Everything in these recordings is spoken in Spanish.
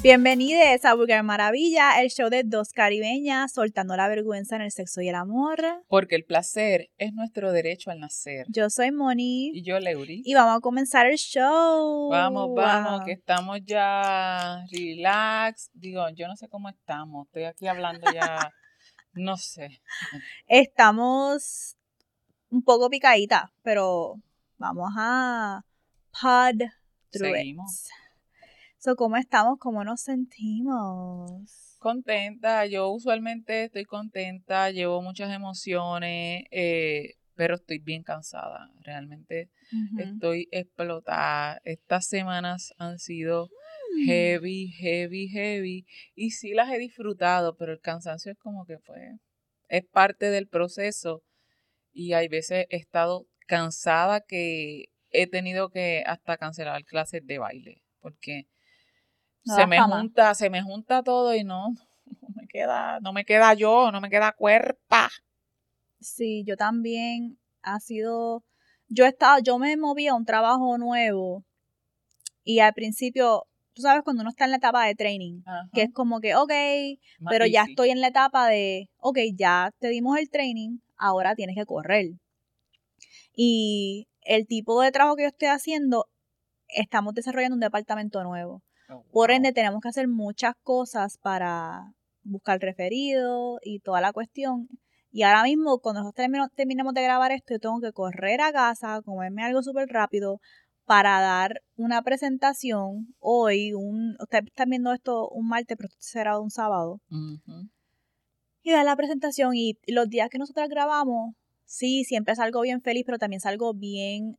Bienvenidos a Vulgar Maravilla, el show de dos caribeñas soltando la vergüenza en el sexo y el amor. Porque el placer es nuestro derecho al nacer. Yo soy Moni. Y yo, Leuri. Y vamos a comenzar el show. Vamos, vamos, que estamos ya relax. Digo, yo no sé cómo estamos. Estoy aquí hablando ya, no sé. Estamos un poco picadita, pero vamos a pod through Seguimos. So, ¿cómo estamos? ¿Cómo nos sentimos? Contenta, yo usualmente estoy contenta, llevo muchas emociones, eh, pero estoy bien cansada. Realmente Ujú. estoy explotada. Estas semanas han sido Mm. heavy, heavy, heavy. Y sí las he disfrutado, pero el cansancio es como que fue, es parte del proceso. Y hay veces he estado cansada que he tenido que hasta cancelar clases de baile. Porque No se me junta, se me junta todo y no, no me queda, no me queda yo, no me queda cuerpa. Sí, yo también ha sido, yo estaba, yo me moví a un trabajo nuevo y al principio, tú sabes cuando uno está en la etapa de training, que es como que, ok, Más pero ya estoy en la etapa de, ok, ya te dimos el training, ahora tienes que correr. Y el tipo de trabajo que yo estoy haciendo, estamos desarrollando un departamento nuevo. Oh, Por ende, tenemos que hacer muchas cosas para buscar referido y toda la cuestión. Y ahora mismo, cuando nosotros terminemos de grabar esto, yo tengo que correr a casa, comerme algo súper rápido para dar una presentación hoy. Un, ustedes están viendo esto un martes, pero será un sábado. Y dar la presentación. Y los días que nosotros grabamos, sí, siempre salgo bien feliz, pero también salgo bien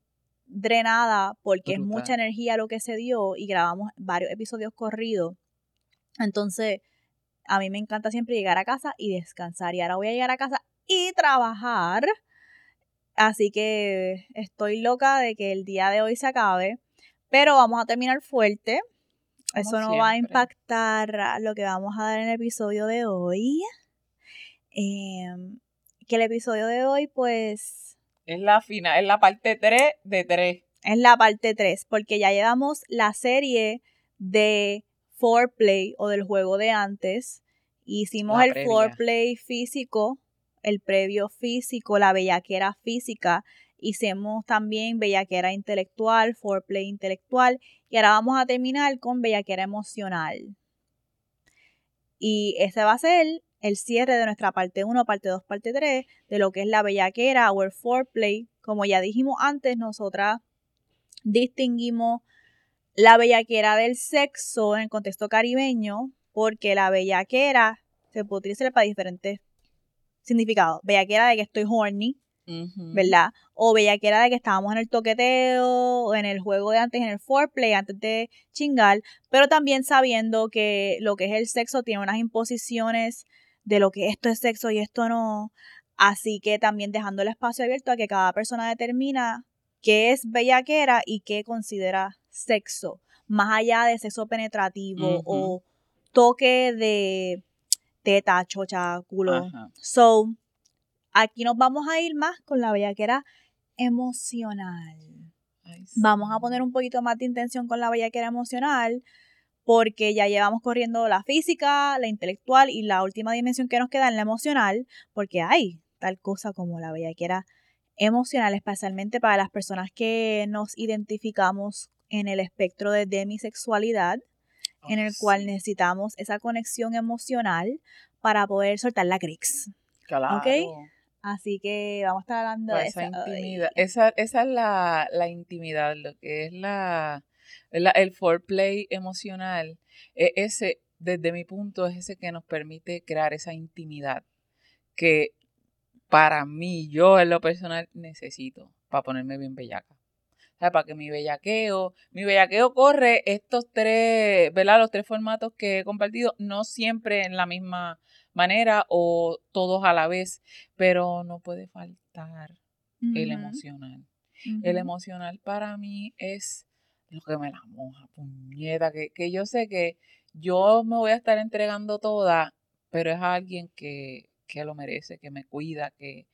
drenada porque es mucha energía lo que se dio y grabamos varios episodios corridos. Entonces, a mí me encanta siempre llegar a casa y descansar. Y ahora voy a llegar a casa y trabajar. Así que estoy loca de que el día de hoy se acabe. Pero vamos a terminar fuerte. Como Eso no va a impactar lo que vamos a dar en el episodio de hoy. Em, que el episodio de hoy, pues, Es la final, es la parte 3 de 3. es la parte 3, porque ya llevamos la serie de foreplay o del juego de antes. Hicimos el foreplay físico, el previo físico, la bellaquera física. Hicimos también bellaquera intelectual, foreplay intelectual. Y ahora vamos a terminar con bellaquera emocional. Y ese va a ser el cierre de nuestra parte 1, parte 2, parte 3, de lo que es la bellaquera o el foreplay. Como ya dijimos antes, nosotras distinguimos la bellaquera del sexo en el contexto caribeño, porque la bellaquera se puede utilizar para diferentes significados. Bellaquera de que estoy horny, Ujú. ¿verdad? O bellaquera de que estábamos en el toqueteo, o en el juego de antes, en el foreplay, antes de chingar, pero también sabiendo que lo que es el sexo tiene unas imposiciones de lo que esto es sexo y esto no. Así que también dejando el espacio abierto a que cada persona determina qué es bellaquera y qué considera sexo, más allá de sexo penetrativo o toque de teta, chocha, culo. So, aquí nos vamos a ir más con la bellaquera emocional. Vamos a poner un poquito más de intención con la bellaquera emocional porque ya llevamos corriendo la física, la intelectual y la última dimensión que nos queda en la emocional, porque hay tal cosa como la bellaquera emocional, especialmente para las personas que nos identificamos en el espectro de demisexualidad, en el cual necesitamos esa conexión emocional para poder soltar la crix. Claro. Así que vamos a estar hablando Pues de esa hoy. intimidad, esa, esa es la, la intimidad, lo que es la, el foreplay emocional, e- ese, desde mi punto, es ese que nos permite crear esa intimidad que para mí, yo en lo personal, necesito para ponerme bien bellaca. O sea, para que mi bellaqueo, mi bellaqueo corre estos tres, ¿verdad? Los tres formatos que he compartido, no siempre en la misma manera o todos a la vez, pero no puede faltar el emocional. El emocional para mí es lo que me la moja, puñeta, que, que yo sé que yo me voy a estar entregando toda, pero es alguien que, que lo merece, que me cuida, que,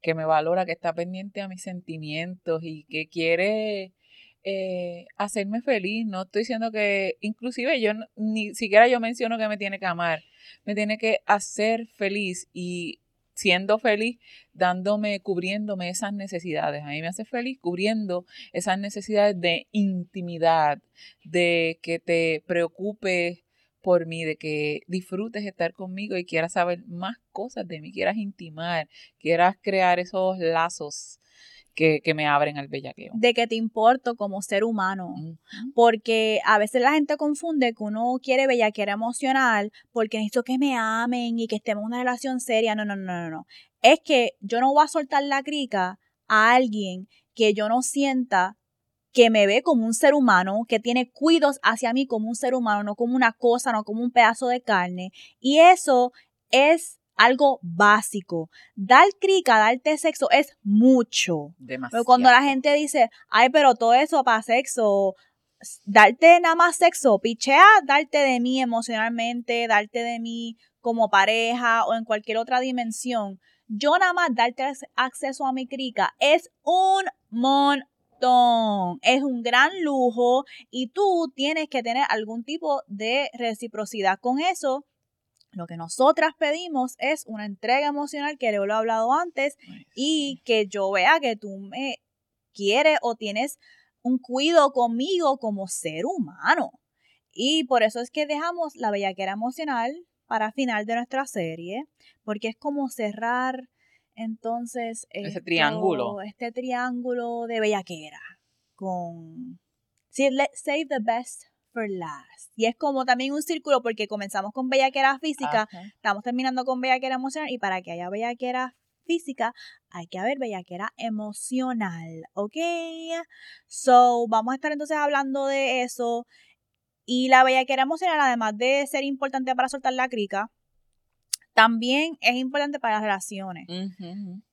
que me valora, que está pendiente a mis sentimientos y que quiere eh, hacerme feliz. No estoy diciendo que, inclusive yo ni siquiera yo menciono que me tiene que amar, me tiene que hacer feliz y siendo feliz, dándome, cubriéndome esas necesidades. A mí me hace feliz cubriendo esas necesidades de intimidad, de que te preocupes por mí, de que disfrutes estar conmigo y quieras saber más cosas de mí, quieras intimar, quieras crear esos lazos que, me abren al bellaqueo. De que te importo como ser humano. Porque a veces la gente confunde que uno quiere bellaquera emocional porque necesito que me amen y que estemos en una relación seria. No, no, no, no, no. Es que yo no voy a soltar la crica a alguien que yo no sienta que me ve como un ser humano, que tiene cuidos hacia mí como un ser humano, no como una cosa, no como un pedazo de carne. Y eso es algo básico. Dar crica, darte sexo es mucho. Demasiado. Pero cuando la gente dice, ay, pero todo eso para sexo, darte nada más sexo, pichea, darte de mí emocionalmente, darte de mí como pareja o en cualquier otra dimensión. Yo nada más darte acceso a mi crica es un montón. Es un gran lujo y tú tienes que tener algún tipo de reciprocidad con eso lo que nosotras pedimos es una entrega emocional, que lo he hablado antes, y que yo vea que tú me quieres o tienes un cuidado conmigo como ser humano. Y por eso es que dejamos la bellaquera emocional para final de nuestra serie, porque es como cerrar entonces ese triángulo. Este triángulo de bellaquera con save the best for last. Y es como también un círculo porque comenzamos con bellaquera física, estamos terminando con bellaquera emocional y para que haya bellaquera física hay que haber bellaquera emocional, ¿ok? So, vamos a estar entonces hablando de eso. Y la bellaquera emocional, además de ser importante para soltar la crica, también es importante para las relaciones.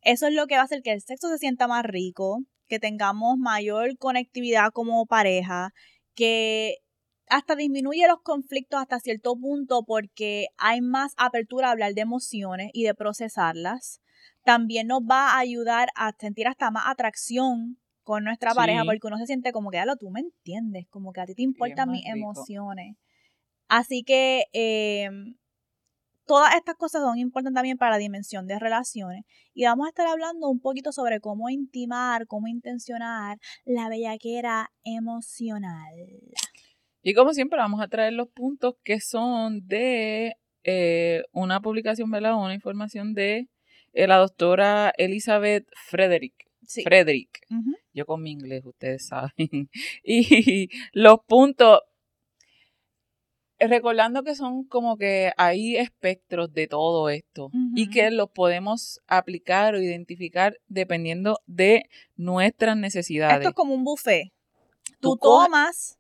Eso es lo que va a hacer que el sexo se sienta más rico, que tengamos mayor conectividad como pareja, que hasta disminuye los conflictos hasta cierto punto porque hay más apertura a hablar de emociones y de procesarlas. También nos va a ayudar a sentir hasta más atracción con nuestra pareja porque uno se siente como que, lo tú me entiendes, como que a ti te importan mis emociones. Así que em, todas estas cosas son importantes también para la dimensión de relaciones. Y vamos a estar hablando un poquito sobre cómo intimar, cómo intencionar la bellaquera emocional. Y como siempre vamos a traer los puntos que son de eh, una publicación, ¿verdad? Una información de eh, la doctora Elizabeth Frederick. Frederick. Yo con mi inglés, ustedes saben. y los puntos, recordando que son como que hay espectros de todo esto y que los podemos aplicar o identificar dependiendo de nuestras necesidades. Esto es como un buffet. Tú, tomas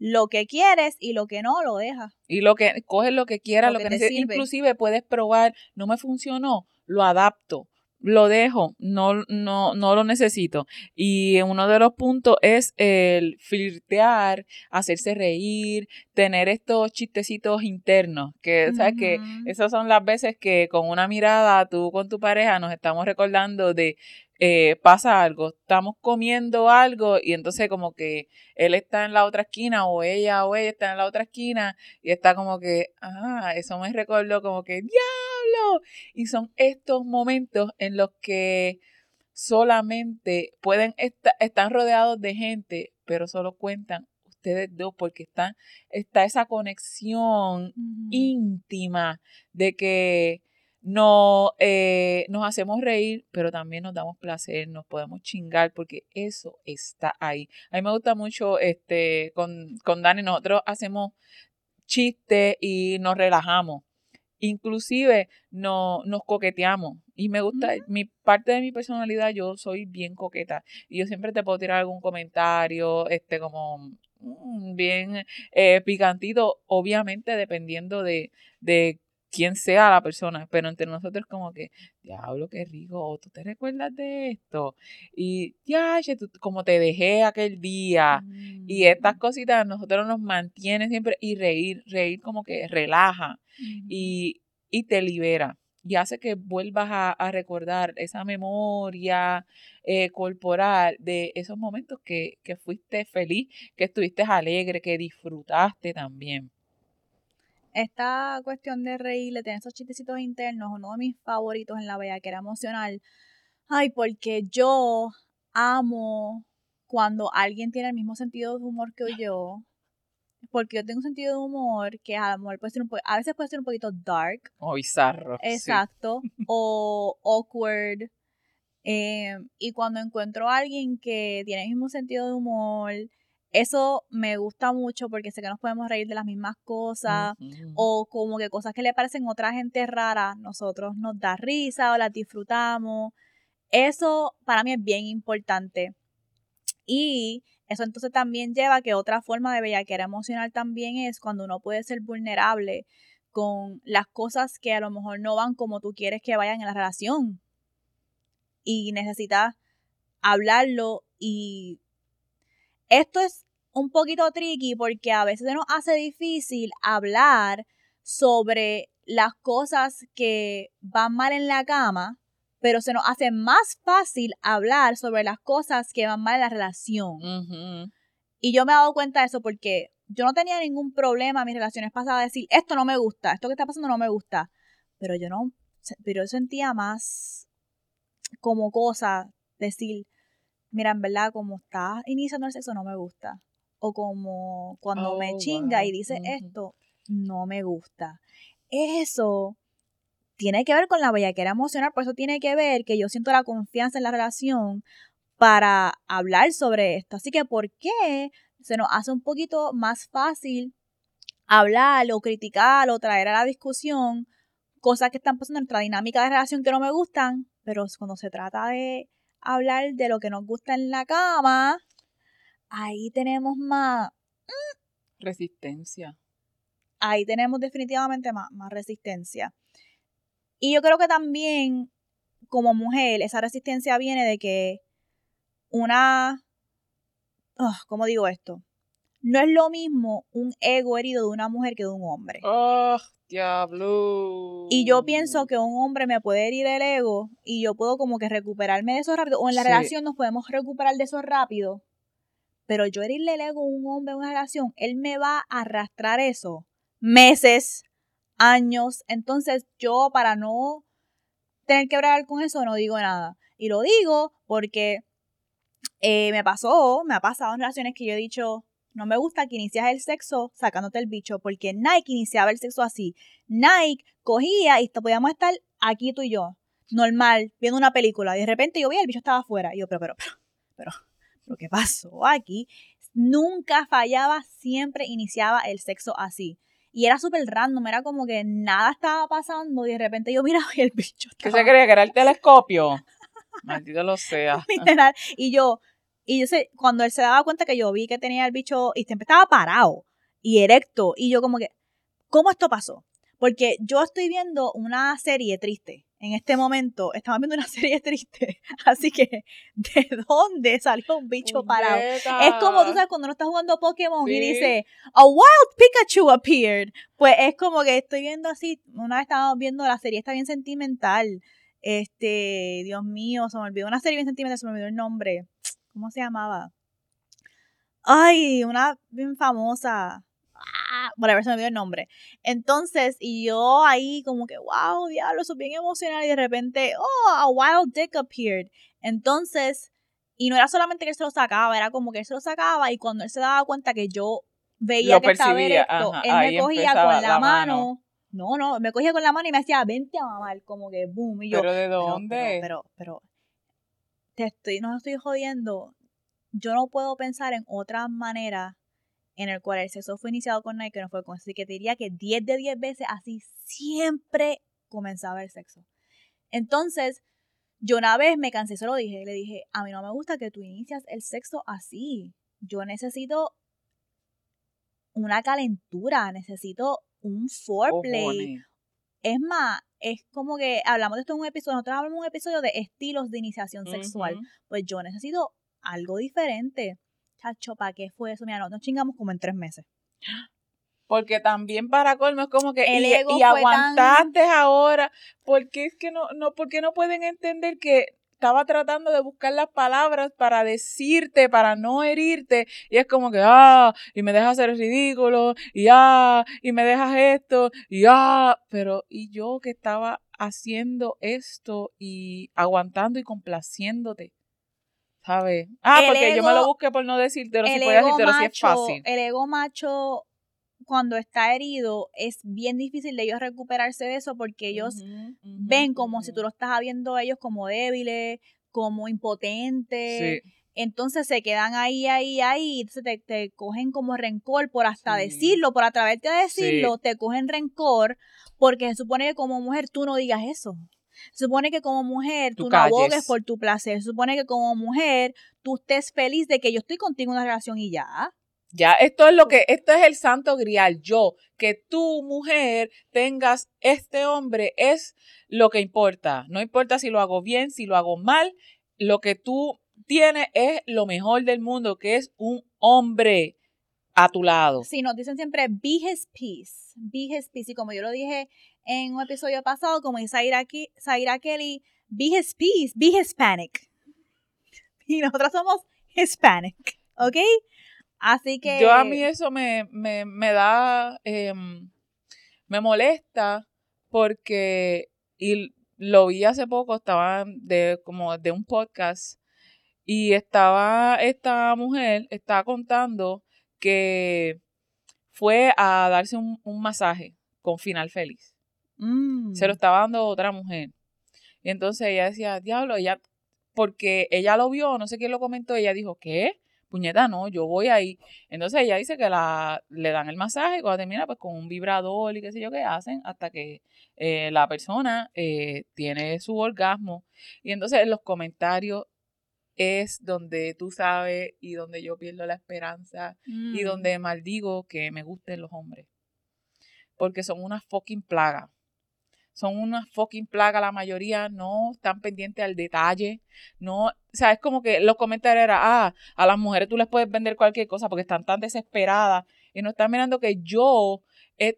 lo que quieres y lo que no lo dejas. Y lo que coges lo que quieras, lo, que, necesitas. Inclusive puedes probar, no me funcionó, lo adapto, lo dejo, no, no, no lo necesito. Y uno de los puntos es el flirtear, hacerse reír, tener estos chistecitos internos, que, ¿sabes? Que esas son las veces que con una mirada tú con tu pareja nos estamos recordando de eh, pasa algo, estamos comiendo algo y entonces como que él está en la otra esquina o ella o ella está en la otra esquina y está como que, ah, eso me recordó como que, diablo. Y son estos momentos en los que solamente pueden estar, están rodeados de gente, pero solo cuentan ustedes dos porque están, está esa conexión íntima de que no, eh, nos hacemos reír, pero también nos damos placer, nos podemos chingar, porque eso está ahí. A mí me gusta mucho este, con, con Dani, nosotros hacemos chistes y nos relajamos. Inclusive no, nos coqueteamos. Y me gusta, mi parte de mi personalidad, yo soy bien coqueta. Y yo siempre te puedo tirar algún comentario, este, como mm, bien eh, picantito, obviamente dependiendo de, de quien sea la persona, pero entre nosotros como que, diablo, qué rico, tú te recuerdas de esto, y ya, como te dejé aquel día, y estas mm. cositas nosotros nos mantienen siempre, y reír, reír como que relaja, y, y te libera. y hace que vuelvas a, recordar esa memoria eh, corporal de esos momentos que, que fuiste feliz, que estuviste alegre, que disfrutaste también. Esta cuestión de reírle, tener esos chistecitos internos, uno de mis favoritos en la era emocional. Ay, porque yo amo cuando alguien tiene el mismo sentido de humor que yo porque yo tengo un sentido de humor que a lo mejor puede ser un a veces puede ser un poquito dark. O bizarro. Exacto. O awkward. Eh, y cuando encuentro a alguien que tiene el mismo sentido de humor, eso me gusta mucho porque sé que nos podemos reír de las mismas cosas o como que cosas que le parecen a otra gente raras, nosotros nos da risa o las disfrutamos. Eso para mí es bien importante. Y eso entonces también lleva a que otra forma de bellaquera emocional también es cuando uno puede ser vulnerable con las cosas que a lo mejor no van como tú quieres que vayan en la relación. Y necesitas hablarlo y esto es un poquito tricky porque a veces se nos hace difícil hablar sobre las cosas que van mal en la cama pero se nos hace más fácil hablar sobre las cosas que van mal en la relación. Y yo me he dado cuenta de eso porque yo no tenía ningún problema en mis relaciones pasadas de decir, esto no me gusta, esto que está pasando no me gusta. Pero yo no, pero yo sentía más como cosa decir, mira, en verdad, como está iniciando el sexo no me gusta. O como cuando me oh, chinga y dice esto, no me gusta. Eso tiene que ver con la bellaquera emocional, por eso tiene que ver que yo siento la confianza en la relación para hablar sobre esto. Así que, ¿por qué se nos hace un poquito más fácil hablar o criticar o traer a la discusión cosas que están pasando en nuestra dinámica de relación que no me gustan, pero cuando se trata de hablar de lo que nos gusta en la cama, ahí tenemos más... Mm, resistencia. Ahí tenemos definitivamente más, más resistencia. Y yo creo que también como mujer esa resistencia viene de que una... Oh, ¿Cómo digo esto? No es lo mismo un ego herido de una mujer que de un hombre. ¡Oh, diablo! Y yo pienso que un hombre me puede herir el ego y yo puedo como que recuperarme de eso rápido. O en la relación nos podemos recuperar de eso rápido. Pero yo herirle el ego a un hombre en una relación, él me va a arrastrar eso meses, años. Entonces yo para no tener que hablar con eso no digo nada. Y lo digo porque eh, me pasó, me ha pasado en relaciones que yo he dicho, no me gusta que inicias el sexo sacándote el bicho, porque Nike iniciaba el sexo así. Nike cogía y podíamos estar aquí tú y yo, normal, viendo una película, y de repente yo vi el bicho estaba afuera. Y yo, pero, pero, pero, pero, pero, ¿qué pasó aquí? Nunca fallaba, siempre iniciaba el sexo así. Y era súper random, era como que nada estaba pasando y de repente yo miraba y el bicho estaba... ¿Qué se creía que era el telescopio? Maldito lo sea. Literal. Y yo, y yo sé, cuando él se daba cuenta que yo vi que tenía el bicho y siempre estaba parado y erecto, y yo como que, ¿cómo esto pasó? Porque yo estoy viendo una serie triste en este momento estamos viendo una serie triste. Así que, ¿de dónde salió un bicho parado? Es como tú sabes cuando uno está jugando Pokémon y dice, A wild Pikachu appeared. Pues es como que estoy viendo así. Una vez estábamos viendo la serie, está bien sentimental. Este, Dios mío, se me olvidó una serie bien sentimental, se me olvidó el nombre. ¿Cómo se llamaba? Ay, una bien famosa whatever, se me olvidó el nombre. Entonces, y yo ahí como que, wow, diablo, eso es bien emocional. Y de repente, oh, a wild dick appeared. Entonces, y no era solamente que él se lo sacaba, era como que él se lo sacaba y cuando él se daba cuenta que yo veía que estaba erecto, él me cogía con la, mano. No, no, me cogía con la mano y me decía, vente a mamar, como que boom. Y yo, ¿Pero de dónde? Pero, pero, estoy, no estoy jodiendo. Yo no puedo pensar en otra manera en el cual el sexo fue iniciado con Nike, no fue con Así que te diría que 10 de 10 veces así siempre comenzaba el sexo. Entonces, yo una vez me cansé, se lo dije, le dije, a mí no me gusta que tú inicias el sexo así. Yo necesito una calentura, necesito un foreplay. Es más, es como que hablamos de esto en un episodio, nosotros hablamos de un episodio de estilos de iniciación sexual. Pues yo necesito algo diferente chacho, ¿para qué fue eso? Mira, nos chingamos como en tres meses. Porque también para colmo es como que El y, ego y aguantaste ahora, porque es que no, no, porque no pueden entender que estaba tratando de buscar las palabras para decirte, para no herirte, y es como que, ah, y me dejas el ridículo, y ah, y me dejas esto, y ah, pero, y yo que estaba haciendo esto y aguantando y complaciéndote, ¿sabes? Ah, El porque yo me lo busqué por no decírtelo, si podía decírtelo, si es macho, fácil. el ego macho cuando está herido es bien difícil de ellos recuperarse de eso porque ellos ven como si tú lo estás viendo a ellos como débiles, como impotentes. Sí. Entonces se quedan ahí, ahí, ahí. Entonces te, te cogen como rencor por hasta Sí. decirlo, por atreverte a decirlo, te cogen rencor porque se supone que como mujer tú no digas eso. Se supone que como mujer Tú tú, no abogues por tu placer. Se supone que como mujer tú estés feliz de que yo estoy contigo en una relación y ya. Ya, esto es lo que, esto es el santo grial. Yo, que tú, mujer, tengas este hombre es lo que importa. No importa si lo hago bien, si lo hago mal. Lo que tú tienes es lo mejor del mundo, que es un hombre a tu lado. Sí, nos dicen siempre be his peace, be his peace. Y como yo lo dije en un episodio pasado, como dice Zaira, Kelly, be his peace, be Hispanic. Y nosotros somos Hispanic, ¿ok? Así que... Yo a mí eso me, me, me da, em, me molesta porque, y lo vi hace poco, estaba de, como de un podcast y estaba esta mujer, estaba contando que fue a darse un, un masaje con final feliz. Mm. Se lo estaba dando otra mujer. Y entonces ella decía, diablo, ella, porque ella lo vio, no sé quién lo comentó, ella dijo, ¿qué? Puñeta, no, yo voy ahí. Entonces ella dice que la, le dan el masaje y cuando termina, pues con un vibrador y qué sé yo qué hacen, hasta que eh, la persona eh, tiene su orgasmo. Y entonces en los comentarios es donde tú sabes y donde yo pierdo la esperanza y Mm. donde maldigo que me gusten los hombres. Porque son una fucking plaga. Son una fucking plaga. La mayoría no están pendientes al detalle. No, o sea, es como que los comentarios eran, ah, a las mujeres tú les puedes vender cualquier cosa porque están tan desesperadas y no están mirando que yo,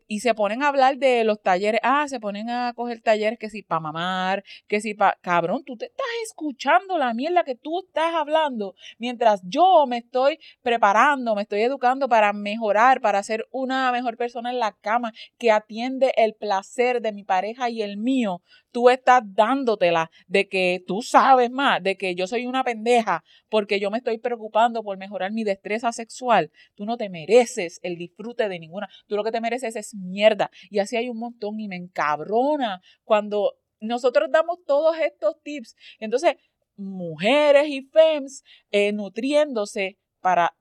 y se ponen a hablar de los talleres, ah, se ponen a coger talleres que si para mamar, que si para, cabrón, tú te estás escuchando la mierda que tú estás hablando mientras yo me estoy preparando, me estoy educando para mejorar, para ser una mejor persona en la cama, que atiende el placer de mi pareja y el mío. Tú estás dándotela de que tú sabes más, de que yo soy una pendeja porque yo me estoy preocupando por mejorar mi destreza sexual. Tú no te mereces el disfrute de ninguna. Tú lo que te mereces es mierda. Y así hay un montón y me encabrona cuando nosotros damos todos estos tips. Entonces, mujeres y femmes eh, nutriéndose para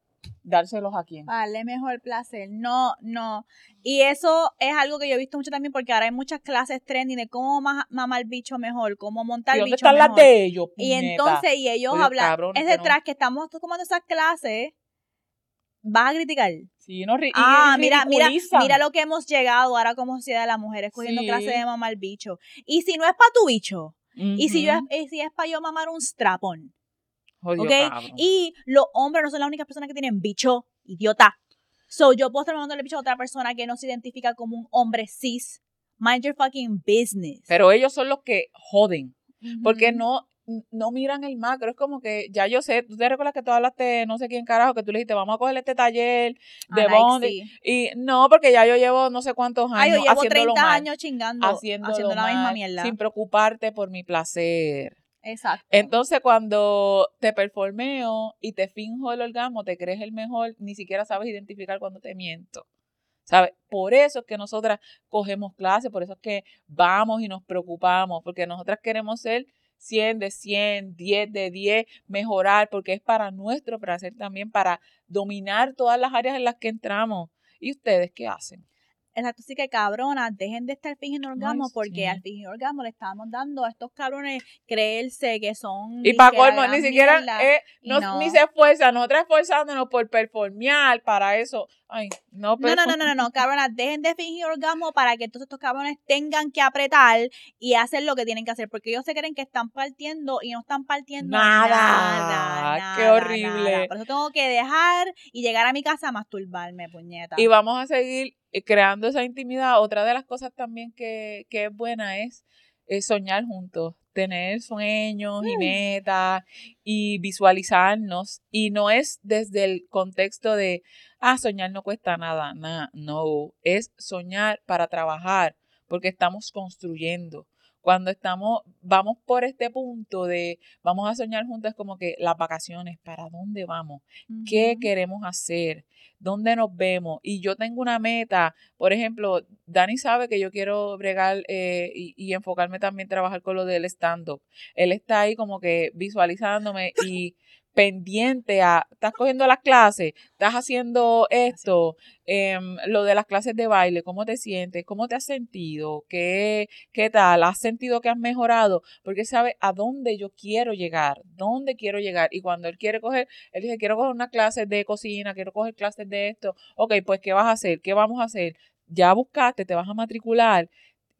dárselos a quién. Darle mejor placer. No, no. Y eso es algo que yo he visto mucho también porque ahora hay muchas clases trending de cómo ma- mamar bicho mejor, cómo montar ¿Y dónde bicho están las mejor. de ellos? Y entonces, y ellos Oye, hablan, es que no. detrás que estamos tomando esas clases, vas a criticar. Sí, no, ri- Ah, mira, mira, mira lo que hemos llegado ahora como sociedad de las mujeres cogiendo Sí. clases de mamar bicho. Y si no es para tu bicho, y si yo y si es para yo mamar un strapón, Jodido ¿ok? cabrón. Y los hombres no son las únicas personas que tienen bicho, idiota. So, yo puedo estar mandándole bicho a otra persona que no se identifica como un hombre cis. Mind your fucking business. Pero ellos son los que joden. Porque no, no miran el macro. Es como que, ya yo sé, tú te recuerdas que tú hablaste, no sé quién carajo, que tú le dijiste, vamos a coger este taller de Ah, like, bonding. sí. Y no, porque ya yo llevo no sé cuántos años Ay, yo llevo haciéndolo 30 mal, años chingando, haciéndolo haciendo la misma mierda. sin preocuparte por mi placer. Exacto. Entonces, cuando te performeo y te finjo el orgasmo, te crees el mejor, ni siquiera sabes identificar cuando te miento. ¿Sabes? Por eso es que nosotras cogemos clases, por eso es que vamos y nos preocupamos, porque nosotras queremos ser 100 de 100, 10 de 10, mejorar, porque es para nuestro placer también, para dominar todas las áreas en las que entramos. ¿Y ustedes qué hacen? Exacto, así que cabronas, dejen de estar fingiendo orgasmo Ay, porque sí. al fingir orgasmo le estamos dando a estos cabrones creerse que son. Y para colmo, ni siquiera, eh, no, no. ni se esfuerzan, nosotras esforzándonos por performear para eso. Ay, no, No, no, no, no, no, no, cabronas, dejen de fingir orgasmo para que entonces estos cabrones tengan que apretar y hacer lo que tienen que hacer, porque ellos se creen que están partiendo y no están partiendo Nada. nada. Qué horrible. nada. Por eso tengo que dejar y llegar a mi casa a masturbarme, puñeta. Y vamos a seguir eh, creando esa intimidad, otra de las cosas también que, que es buena es, soñar juntos, tener sueños y metas y visualizarnos. Y no es desde el contexto de, ah, soñar no cuesta nada, nada, no, es soñar para trabajar, porque estamos construyendo cuando estamos, vamos por este punto de vamos a soñar juntos como que las vacaciones, ¿para dónde vamos? ¿Qué queremos hacer? ¿Dónde nos vemos? Y yo tengo una meta, por ejemplo, Dani sabe que yo quiero bregar eh, y, y, enfocarme también trabajar con lo del stand-up. Él está ahí como que visualizándome y pendiente a, estás cogiendo las clases, estás haciendo esto, em, lo de las clases de baile, cómo te sientes, cómo te has sentido, qué, qué tal, has sentido que has mejorado, porque sabe a dónde yo quiero llegar, dónde quiero llegar. Y cuando él quiere coger, él dice, quiero coger una clase de cocina, quiero coger clases de esto, ok, pues ¿qué vas a hacer? ¿Qué vamos a hacer? Ya buscaste, te vas a matricular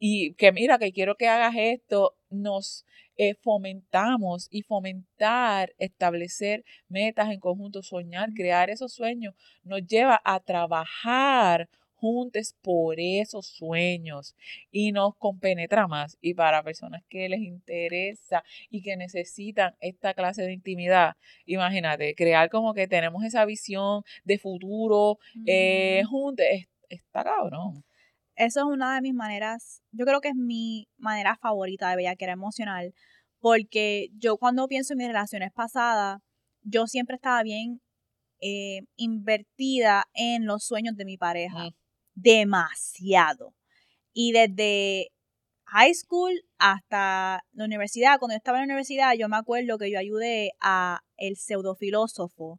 y que mira, que quiero que hagas esto, nos eh, fomentamos y fomentar, establecer metas en conjunto, soñar, crear esos sueños, nos lleva a trabajar juntos por esos sueños y nos compenetra más. Y para personas que les interesa y que necesitan esta clase de intimidad, imagínate, crear como que tenemos esa visión de futuro eh, juntos, está cabrón. Eso es una de mis maneras, yo creo que es mi manera favorita de bellaquera emocional, porque yo cuando pienso en mis relaciones pasadas, yo siempre estaba bien eh, invertida en los sueños de mi pareja. Demasiado. Y desde high school hasta la universidad, cuando yo estaba en la universidad, yo me acuerdo que yo ayudé a el pseudofilósofo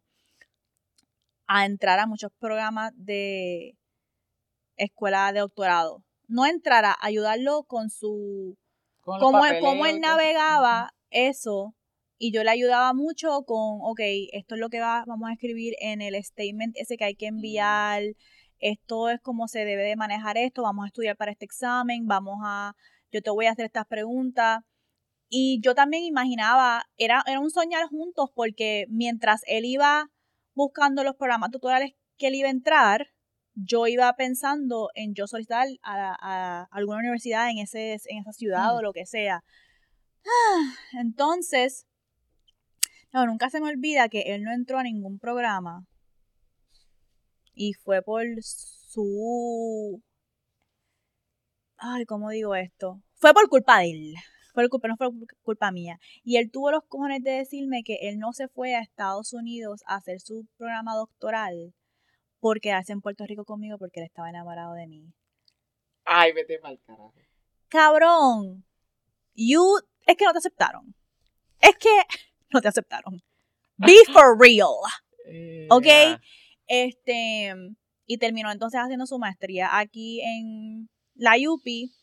a entrar a muchos programas de escuela de doctorado. No entrar a ayudarlo con su... cómo, él, navegaba eso y yo le ayudaba mucho con, ok, esto es lo que va, vamos a escribir en el statement ese que hay que enviar, esto es cómo se debe de manejar esto, vamos a estudiar para este examen, vamos a, yo te voy a hacer estas preguntas. Y yo también imaginaba, era, era un soñar juntos porque mientras él iba buscando los programas tutoriales que él iba a entrar, yo iba pensando en yo solicitar a, alguna universidad en, ese, en esa ciudad o mm. lo que sea. entonces, no, nunca se me olvida que él no entró a ningún programa y fue por su... Ay, ¿cómo digo esto? Fue por culpa de él. Fue culpa, no fue culpa mía. Y él tuvo los cojones de decirme que él no se fue a Estados Unidos a hacer su programa doctoral por quedarse en Puerto Rico conmigo porque él estaba enamorado de mí. Ay, vete mal carajo. Cabrón. You, es que no te aceptaron. Es que no te aceptaron. Be for real. ¿Ok? Este, y terminó entonces haciendo su maestría aquí en la UPI,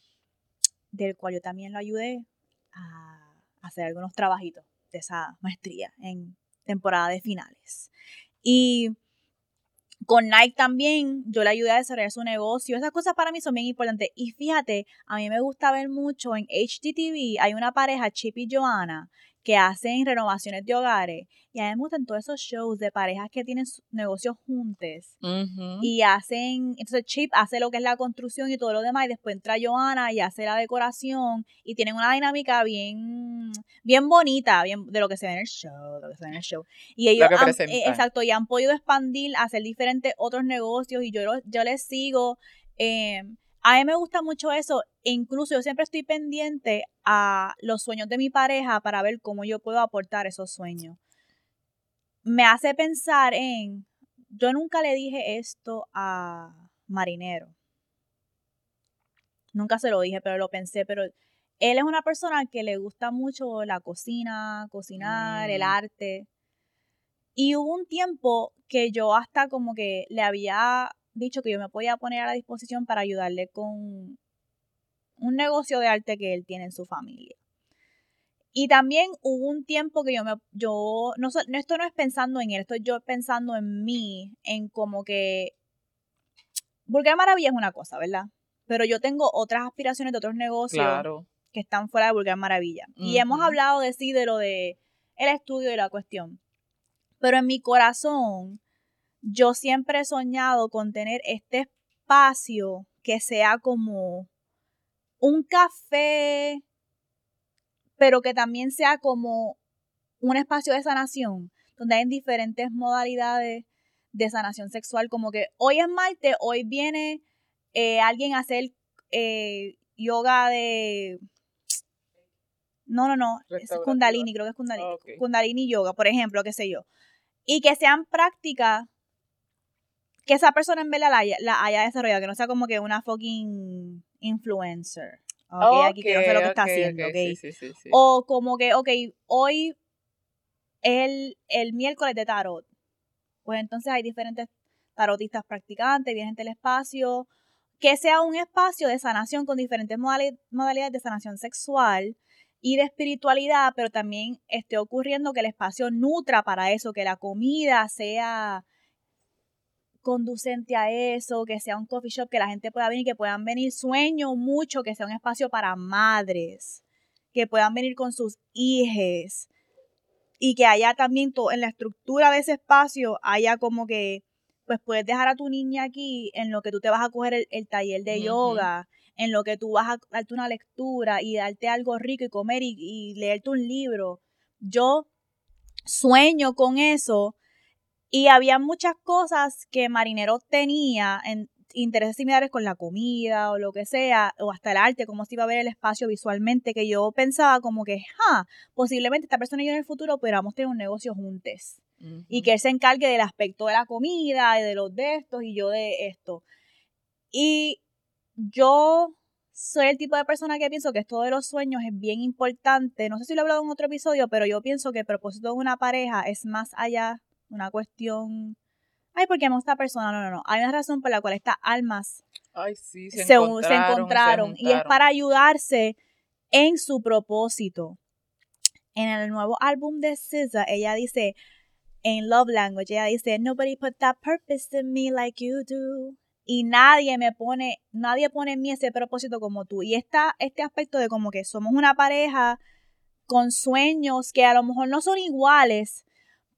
del cual yo también lo ayudé a hacer algunos trabajitos de esa maestría en temporada de finales. Y con Nike también, yo le ayudé a desarrollar su negocio. Esas cosas para mí son bien importantes. Y fíjate, a mí me gusta ver mucho en HDTV, hay una pareja, Chip y Joanna, que hacen renovaciones de hogares. Y a mí me gustan todos esos shows de parejas que tienen negocios juntos. Y hacen, entonces Chip hace lo que es la construcción y todo lo demás. Y después entra Joana y hace la decoración. Y tienen una dinámica bien, bien bonita, bien de lo que se ve en el show, lo que se ve en el show. Y ellos han, eh, exacto, y han podido expandir, hacer diferentes otros negocios. Y yo, yo les sigo. Eh, a mí me gusta mucho eso. E incluso yo siempre estoy pendiente a los sueños de mi pareja para ver cómo yo puedo aportar esos sueños. Me hace pensar en, yo nunca le dije esto a Marinero. Nunca se lo dije, pero lo pensé, pero él es una persona que le gusta mucho la cocina, cocinar, el mm. arte. Y hubo un tiempo que yo hasta como que le había dicho que yo me podía poner a la disposición para ayudarle con un negocio de arte que él tiene en su familia. Y también hubo un tiempo que yo me, yo, no, esto no es pensando en él, estoy yo pensando en mí, en como que, Vulgar Maravilla es una cosa, ¿verdad? Pero yo tengo otras aspiraciones de otros negocios que están fuera de Vulgar Maravilla. Y hemos hablado de sí, de lo de el estudio y la cuestión. Pero en mi corazón, yo siempre he soñado con tener este espacio que sea como un café, pero que también sea como un espacio de sanación, donde hay diferentes modalidades de sanación sexual, como que hoy es martes, hoy viene eh, alguien a hacer eh, yoga de... No, no, no, es kundalini, creo que es kundalini, ah, kundalini yoga, por ejemplo, qué sé yo. Y que sean prácticas que esa persona en verdad la, haya desarrollado, que no sea como que una fucking influencer. Ok, aquí que no sé lo que está haciendo, ok. o como que, ok, hoy es el, miércoles de tarot. Pues entonces hay diferentes tarotistas practicantes, vienen del espacio, que sea un espacio de sanación con diferentes modalidades de sanación sexual y de espiritualidad, pero también esté ocurriendo que el espacio nutra para eso, que la comida sea conducente a eso, que sea un coffee shop, que la gente pueda venir, que puedan venir. Sueño mucho que sea un espacio para madres, que puedan venir con sus hijas y que haya también en la estructura de ese espacio, haya como que, pues puedes dejar a tu niña aquí en lo que tú te vas a coger el, taller de yoga, en lo que tú vas a darte una lectura y darte algo rico y comer y, y leerte un libro. Yo sueño con eso y había muchas cosas que Marinero tenía en intereses similares con la comida o lo que sea, o hasta el arte, cómo se iba a ver el espacio visualmente, que yo pensaba como que, ja, posiblemente esta persona y yo en el futuro podamos tener un negocio juntos. Y que él se encargue del aspecto de la comida y de los de estos y yo de esto. Y yo soy el tipo de persona que pienso que esto de los sueños es bien importante. No sé si lo he hablado en otro episodio, pero yo pienso que el propósito de una pareja es más allá una cuestión, ay, porque amo a esta persona, no, no, no, hay una razón por la cual estas almas se, encontraron, y es para ayudarse en su propósito. En el nuevo álbum de SZA, ella dice, en Love Language, ella dice, Nobody put that purpose in me like you do. Y nadie me pone, nadie pone en mí ese propósito como tú. Y esta, este aspecto de como que somos una pareja con sueños que a lo mejor no son iguales,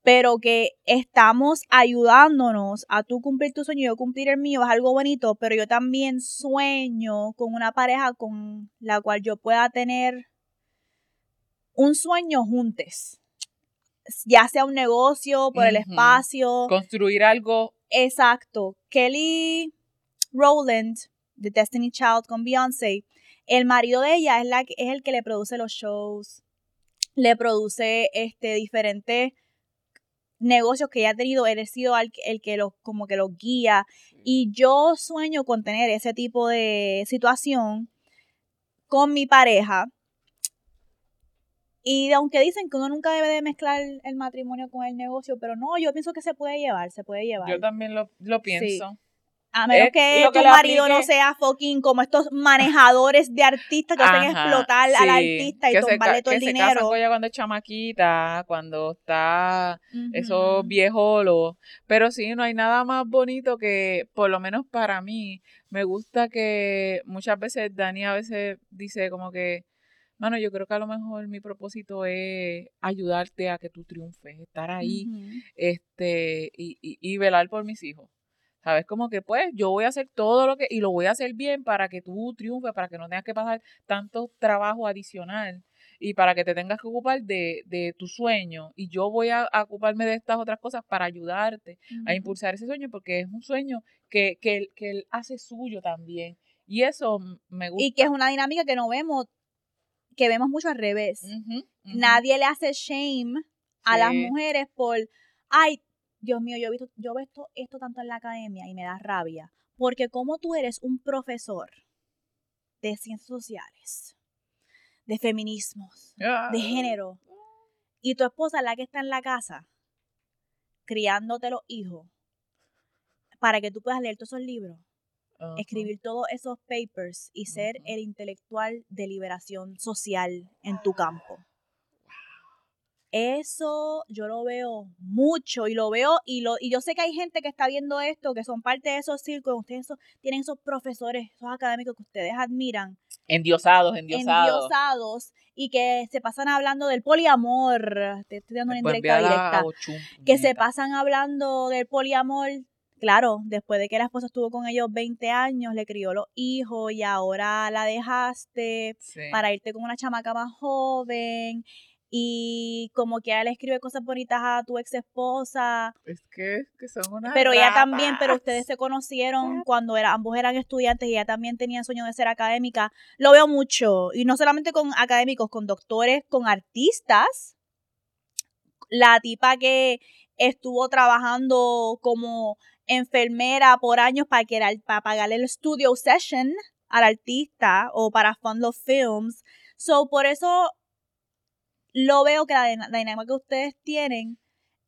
pero que estamos ayudándonos a tú cumplir tu sueño y yo cumplir el mío es algo bonito, pero yo también sueño con una pareja con la cual yo pueda tener un sueño juntos. Ya sea un negocio, por el espacio. Construir algo. Exacto. Kelly Rowland, de Destiny Child con Beyoncé, el marido de ella es, la, es el que le produce los shows, le produce este, diferentes negocios que ya ha tenido, él ha sido el, que los, como que los guía. Y yo sueño con tener ese tipo de situación con mi pareja. Y aunque dicen que uno nunca debe de mezclar el matrimonio con el negocio, pero no, yo pienso que se puede llevar, se puede llevar. Yo también lo, lo pienso. A menos que tu marido no sea fucking como estos manejadores de artistas que hacen explotar al artista y tomarle todo el dinero. Se casan cuando es chamaquita, cuando está esos viejos. Pero sí, no hay nada más bonito que, por lo menos para mí, me gusta que muchas veces Dani a veces dice como que, mano, yo creo que a lo mejor mi propósito es ayudarte a que tú triunfes, estar ahí, este, y, y velar por mis hijos. ¿Sabes? Como que pues yo voy a hacer todo lo que, y lo voy a hacer bien para que tú triunfes, para que no tengas que pasar tanto trabajo adicional y para que te tengas que ocupar de, de tu sueño. Y yo voy a, ocuparme de estas otras cosas para ayudarte a impulsar ese sueño porque es un sueño que, que, que él hace suyo también. Y eso me gusta. Y que es una dinámica que no vemos, que vemos mucho al revés. Nadie le hace shame a las mujeres por, ay, Dios mío, yo he visto, yo esto, esto tanto en la academia y me da rabia. Porque como tú eres un profesor de ciencias sociales, de feminismos, de ah. género, y tu esposa es la que está en la casa criándote los hijos para que tú puedas leer todos esos libros, escribir todos esos papers y ser el intelectual de liberación social en tu campo. Eso yo lo veo mucho y lo veo y lo y yo sé que hay gente que está viendo esto, que son parte de esos círculos, ustedes tienen esos profesores, esos académicos que ustedes admiran. Endiosados, endiosados. Endiosados y que se pasan hablando del poliamor, te estoy dando una indirecta directa, que se pasan hablando del poliamor, claro, después de que la esposa estuvo con ellos 20 años, le crió los hijos y ahora la dejaste para irte con una chamaca más joven y como que ella le escribe cosas bonitas a tu ex esposa. Es que, son una. Pero ella también, pero ustedes se conocieron cuando era, ambos eran estudiantes y ella también tenía el sueño de ser académica. Lo veo mucho, y no solamente con académicos, con doctores, con artistas. La tipa que estuvo trabajando como enfermera por años para, que para pagarle el studio session al artista o para fund of films. So, por eso lo veo que la dinámica que ustedes tienen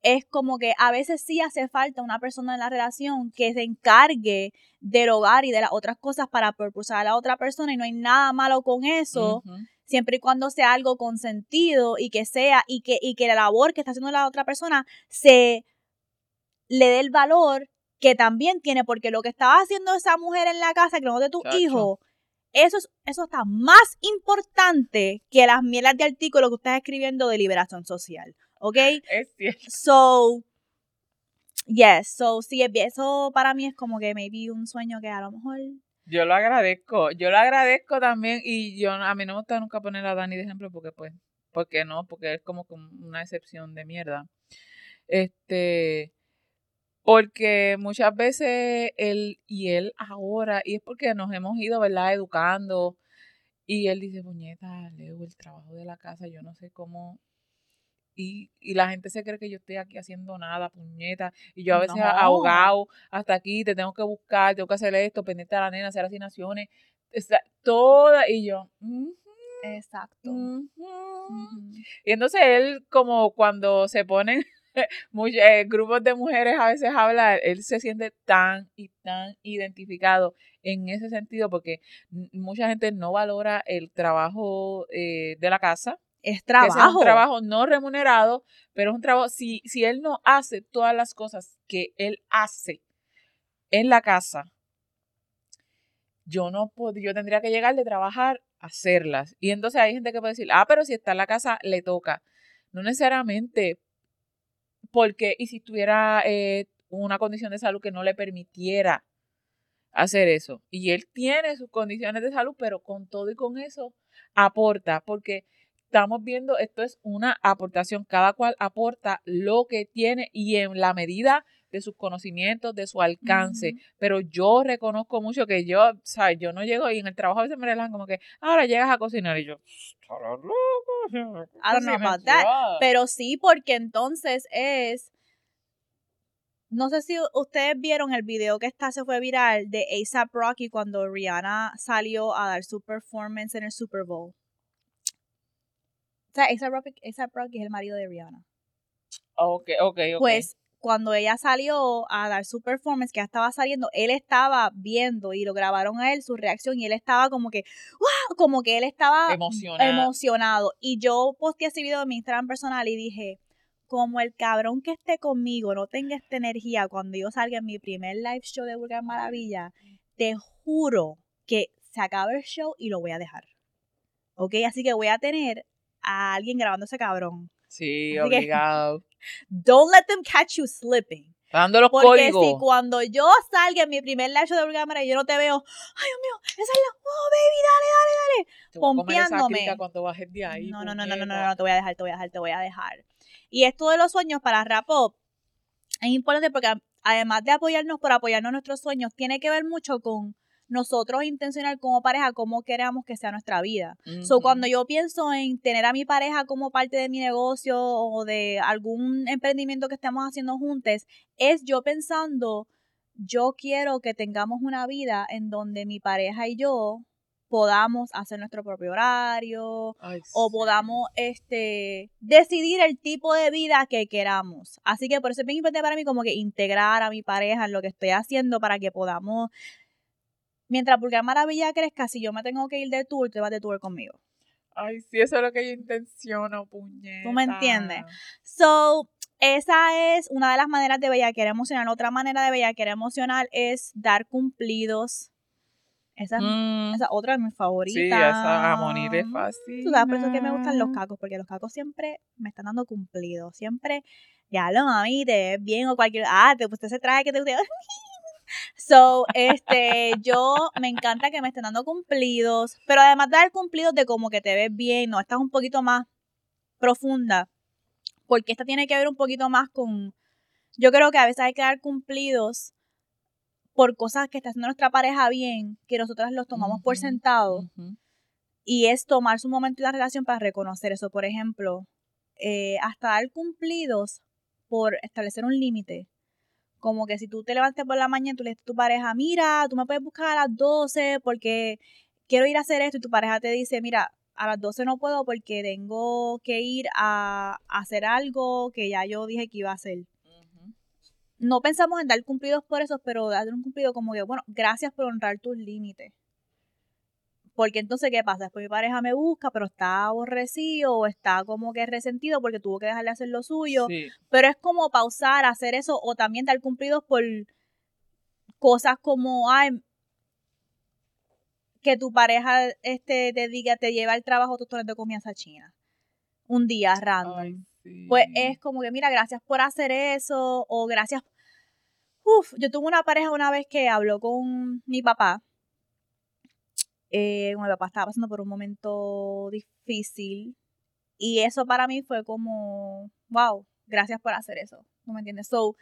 es como que a veces sí hace falta una persona en la relación que se encargue del hogar y de las otras cosas para propulsar a la otra persona y no hay nada malo con eso, siempre y cuando sea algo consentido y que sea y que, y que la labor que está haciendo la otra persona se le dé el valor que también tiene, porque lo que estaba haciendo esa mujer en la casa, que no de tu hijo, eso, eso está más importante que las mielas de artículos que estás escribiendo de liberación social. ¿Ok? Es cierto. So, yes, so sí, eso para mí es como que maybe un sueño que a lo mejor yo lo agradezco, yo lo agradezco también y yo a mí no me gusta nunca poner a Dani de ejemplo porque pues, porque no, porque es como una excepción de mierda. Este, porque muchas veces él y él ahora, y es porque nos hemos ido, ¿verdad?, educando, y él dice, puñeta, Leo, el trabajo de la casa, yo no sé cómo. Y, la gente se cree que yo estoy aquí haciendo nada, puñeta. Y yo a veces ahogado, hasta aquí, te tengo que buscar, tengo que hacer esto, pendiente a la nena, hacer asignaciones, toda. Y yo, Exacto. Y entonces él, como cuando se ponen muchos, eh, grupos de mujeres a veces habla, él se siente tan y tan identificado en ese sentido porque mucha gente no valora el trabajo eh, de la casa. Es trabajo. es un trabajo no remunerado, pero es un trabajo, si, si él no hace todas las cosas que él hace en la casa, yo no yo tendría que llegar de trabajar a hacerlas. Y entonces hay gente que puede decir, ah, pero si está en la casa, le toca. No necesariamente, porque, y si tuviera eh, una condición de salud que no le permitiera hacer eso. Y él tiene sus condiciones de salud, pero con todo y con eso aporta, porque estamos viendo, esto es una aportación, cada cual aporta lo que tiene y en la medida de sus conocimientos, de su alcance, pero yo reconozco mucho que yo, ¿sabes? Yo no llego y en el trabajo a veces me relajan como que, ahora llegas a cocinar y yo, I don't know about that. Pero sí, porque entonces es. No sé si ustedes vieron el video que está se fue viral de ASAP Rocky cuando Rihanna salió a dar su performance en el Super Bowl. O sea, ASAP Rocky, Rocky es el marido de Rihanna. Ok, ok, ok. Pues cuando ella salió a dar su performance, que ya estaba saliendo, él estaba viendo y lo grabaron a él, su reacción, y él estaba como que, ¡wow! Como que él estaba emocionado. Y yo posteé ese video en mi Instagram personal y dije, como el cabrón que esté conmigo no tenga esta energía cuando yo salga en mi primer live show de Vulgar Maravilla, te juro que se acaba el show y lo voy a dejar. ¿Ok? Así que voy a tener a alguien grabando ese cabrón. Sí, obligado. Don't let them catch you slipping. Dando los Porque si cuando yo salga en mi primer live show de cámara y yo no te veo, ay Dios mío, esa es la, oh baby, dale, dale, dale, pompeándome. cuando bajes de ahí. No, no, no, no, no, no, no, te voy a dejar, te voy a dejar, te voy a dejar. Y esto de los sueños para rap up es importante porque además de apoyarnos por apoyarnos nuestros sueños, tiene que ver mucho con nosotros intencionar como pareja cómo queremos que sea nuestra vida. So, cuando yo pienso en tener a mi pareja como parte de mi negocio o de algún emprendimiento que estemos haciendo juntos, es yo pensando, yo quiero que tengamos una vida en donde mi pareja y yo podamos hacer nuestro propio horario o podamos este decidir el tipo de vida que queramos. Así que por eso es bien importante para mí como que integrar a mi pareja en lo que estoy haciendo para que podamos mientras Vulgar Maravilla crezca, si yo me tengo que ir de tour, te vas de tour conmigo. Ay, sí, eso es lo que yo intenciono, puñeta. ¿Tú me entiendes? So, esa es una de las maneras de bellaquera emocional. Otra manera de bellaquera emocional es dar cumplidos. Esa, mm. esa otra es mi favorita. Sí, esa a es fácil. Tú sabes por eso que me gustan los cacos, porque los cacos siempre me están dando cumplidos. Siempre, ya lo mami, te ves bien o cualquier. Ah, te pusiste ese traje que te gusta. So, este, yo me encanta que me estén dando cumplidos, pero además de dar cumplidos de como que te ves bien, no, esta es un poquito más profunda, porque esta tiene que ver un poquito más con, yo creo que a veces hay que dar cumplidos por cosas que está haciendo nuestra pareja bien, que nosotras los tomamos por sentado, y es tomarse un momento en la relación para reconocer eso. Por ejemplo, eh, hasta dar cumplidos por establecer un límite. Como que si tú te levantas por la mañana y tú le dices a tu pareja, mira, tú me puedes buscar a las 12 porque quiero ir a hacer esto y tu pareja te dice, mira, a las 12 no puedo porque tengo que ir a, hacer algo que ya yo dije que iba a hacer. No pensamos en dar cumplidos por eso, pero dar un cumplido como que, bueno, gracias por honrar tus límites. Porque entonces, ¿qué pasa? Después mi pareja me busca, pero está aborrecido o está como que resentido porque tuvo que dejarle hacer lo suyo. Pero es como pausar, hacer eso o también dar cumplidos por cosas como, ay, que tu pareja este, te diga, te lleva al trabajo tus de comienza china. Un día random. Pues es como que, mira, gracias por hacer eso o gracias. Uf, yo tuve una pareja una vez que habló con mi papá eh, mi papá estaba pasando por un momento difícil y eso para mí fue como, wow, gracias por hacer eso, ¿no me entiendes? So,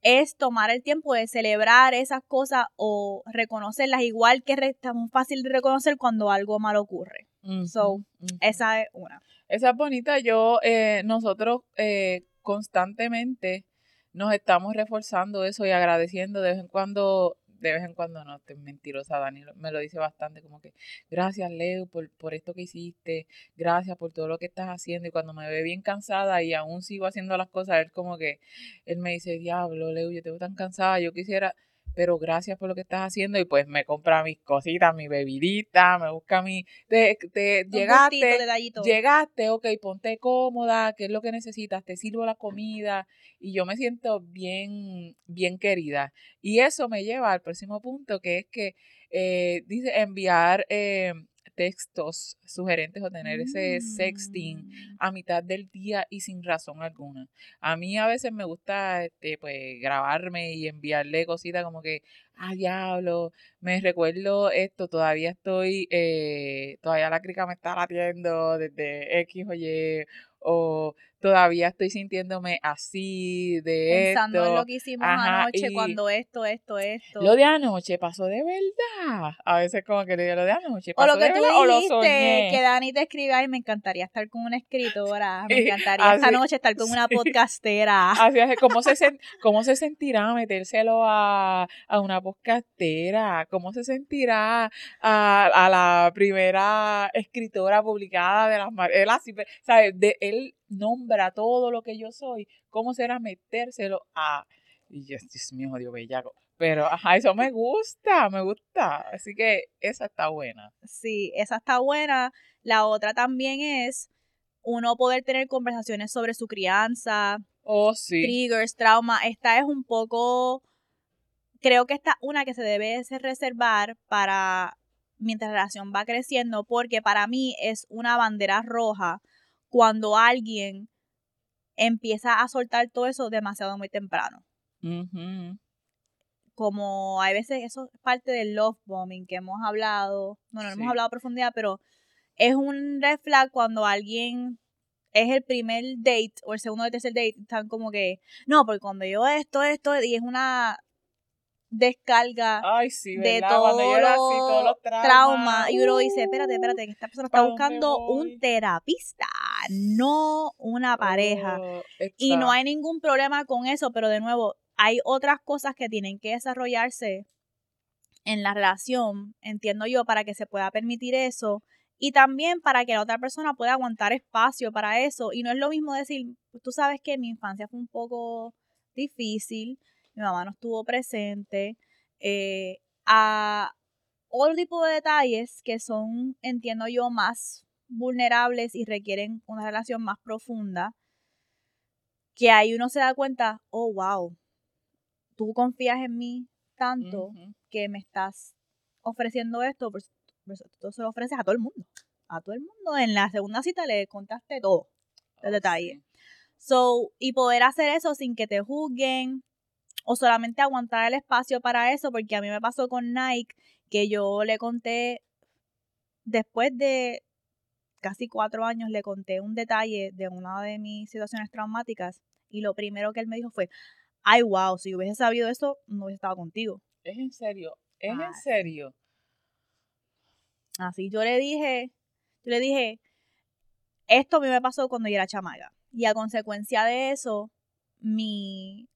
es tomar el tiempo de celebrar esas cosas o reconocerlas, igual que es muy fácil de reconocer cuando algo malo ocurre. so, esa es una. Esa es bonita. Yo, eh, nosotros eh, constantemente nos estamos reforzando eso y agradeciendo de vez en cuando de vez en cuando no, te mentirosa, Dani me lo dice bastante, como que gracias Leo por, por esto que hiciste, gracias por todo lo que estás haciendo y cuando me ve bien cansada y aún sigo haciendo las cosas, él como que, él me dice, diablo Leo, yo te veo tan cansada, yo quisiera pero gracias por lo que estás haciendo y pues me compra mis cositas, mi bebidita, me busca mi, te, te llegaste, llegaste, ok, ponte cómoda, qué es lo que necesitas, te sirvo la comida y yo me siento bien, bien querida. Y eso me lleva al próximo punto que es que eh, dice enviar eh, textos sugerentes o tener ese sexting mm. a mitad del día y sin razón alguna. A mí a veces me gusta este, pues, grabarme y enviarle cositas como que, ah, diablo, me recuerdo esto, todavía estoy, eh, todavía la crica me está latiendo desde X o Y, o todavía estoy sintiéndome así de Pensando en lo que hicimos anoche cuando esto, esto, esto. Lo de anoche pasó de verdad. A veces como que le digo lo de anoche pasó o lo que de tú verdad, dijiste, que Dani te escribe, ay, me encantaría estar con una escritora, me encantaría esta noche estar con una podcastera. Así es, ¿cómo se, cómo se sentirá metérselo a, a una podcastera? ¿Cómo se sentirá a, a la primera escritora publicada de las... Él así, ¿sabes? De, él nombra todo lo que yo soy, ¿cómo será metérselo a... Y yo, Dios mío, Dios bellaco. Pero, ajá, eso me gusta, me gusta. Así que esa está buena. Sí, esa está buena. La otra también es uno poder tener conversaciones sobre su crianza. Oh, sí. Triggers, trauma. Esta es un poco... Creo que esta una que se debe reservar para mientras la relación va creciendo, porque para mí es una bandera roja cuando alguien empieza a soltar todo eso demasiado muy temprano. Como hay veces eso es parte del love bombing que hemos hablado, no, no hemos hablado a profundidad, pero es un red flag cuando alguien es el primer date o el segundo o el tercer date, están como que, no, porque cuando yo esto, esto, y es una descarga de todo todos los traumas. Y uno dice, espérate, espérate, que esta persona está buscando un terapista, no una pareja. Oh, y no hay ningún problema con eso, pero de nuevo, hay otras cosas que tienen que desarrollarse en la relación, entiendo yo, para que se pueda permitir eso. Y también para que la otra persona pueda aguantar espacio para eso. Y no es lo mismo decir, tú sabes que mi infancia fue un poco difícil, mi mamá no estuvo presente, eh, a otro tipo de detalles que son, entiendo yo, más vulnerables y requieren una relación más profunda, que ahí uno se da cuenta, oh, wow, tú confías en mí tanto que me estás ofreciendo esto, pues, pues, tú se lo ofreces a todo el mundo. A todo el mundo. En la segunda cita le contaste todo, el oh, detalle. So, y poder hacer eso sin que te juzguen, o solamente aguantar el espacio para eso, porque a mí me pasó con Nike que yo le conté, después de casi cuatro años, le conté un detalle de una de mis situaciones traumáticas y lo primero que él me dijo fue, ay, wow, si hubiese sabido eso, no hubiese estado contigo. Es en serio, es en serio. Así yo le dije, yo le dije, esto a mí me pasó cuando yo era chamaga. Y a consecuencia de eso, mi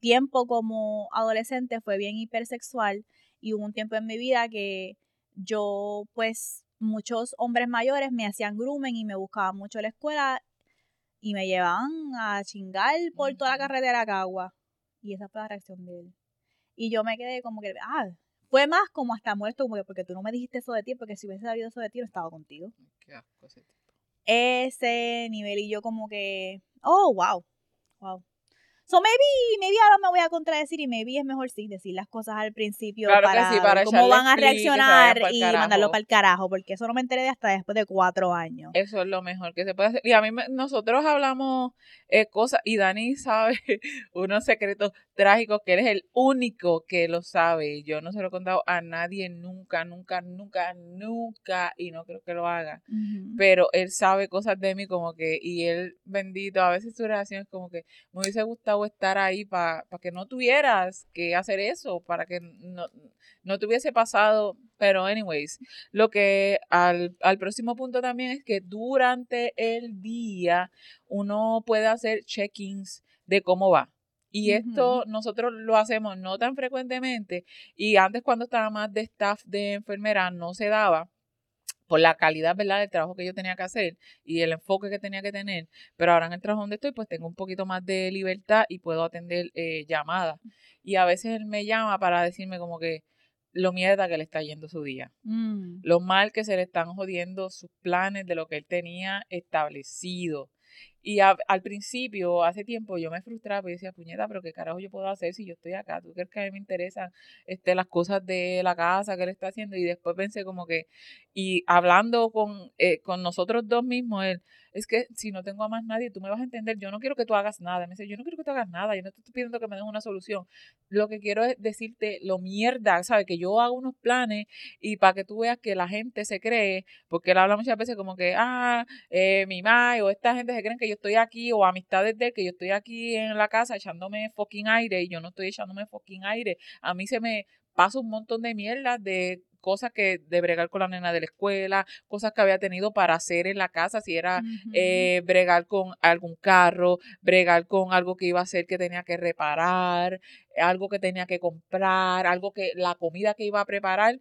tiempo como adolescente fue bien hipersexual y hubo un tiempo en mi vida que yo, pues, muchos hombres mayores me hacían grooming y me buscaban mucho en la escuela y me llevaban a chingar por toda la carretera Cagua. Y esa fue la reacción de él. Y yo me quedé como que, ah, fue más como hasta muerto, como que porque tú no me dijiste eso de ti, porque si hubiese sabido eso de ti, no estaba contigo. Qué asco ese tipo. Ese nivel y yo como que, oh, wow, wow. So maybe, maybe ahora me voy a contradecir y maybe es mejor sí decir las cosas al principio para, cómo van a reaccionar y mandarlo para el carajo, porque eso no me enteré de hasta después de cuatro años. Eso es lo mejor que se puede hacer. Y a mí, nosotros hablamos eh, cosas, y Dani sabe unos secretos trágicos que eres el único que lo sabe. Yo no se lo he contado a nadie nunca, nunca, nunca, nunca, y no creo que lo haga. Pero él sabe cosas de mí como que, y él bendito, a veces su reacción es como que me hubiese gustado estar ahí para que no tuvieras que hacer eso, para que no, no te hubiese pasado. Pero, anyways, lo que al, al próximo punto también es que durante el día uno puede hacer check-ins de cómo va. Y esto nosotros lo hacemos no tan frecuentemente y antes cuando estaba más de staff de enfermera no se daba por la calidad, ¿verdad?, del trabajo que yo tenía que hacer y el enfoque que tenía que tener. Pero ahora en el trabajo donde estoy, pues tengo un poquito más de libertad y puedo atender eh, llamadas. Y a veces él me llama para decirme como que lo mierda que le está yendo su día. Mm. Lo mal que se le están jodiendo sus planes de lo que él tenía establecido. Y al principio, hace tiempo, yo me frustraba y decía, puñeta, pero qué carajo yo puedo hacer si yo estoy acá. ¿Tú crees que a mí me interesan este, las cosas de la casa que él está haciendo? Y después pensé como que, y hablando con, eh, con nosotros dos mismos, él, es que si no tengo a más nadie, tú me vas a entender, yo no quiero que tú hagas nada. Me dice, yo no quiero que tú hagas nada, yo no te estoy pidiendo que me des una solución. Lo que quiero es decirte lo mierda, ¿sabes? Que yo hago unos planes y para que tú veas que la gente se cree, porque él habla muchas veces como que, ah, eh, mi madre o esta gente se creen que yo estoy aquí, o amistades de que yo estoy aquí en la casa echándome fucking aire y yo no estoy echándome fucking aire. A mí se me pasa un montón de mierda de cosas que de bregar con la nena de la escuela, cosas que había tenido para hacer en la casa, si era eh, bregar con algún carro, bregar con algo que iba a hacer que tenía que reparar, algo que tenía que comprar, algo que la comida que iba a preparar,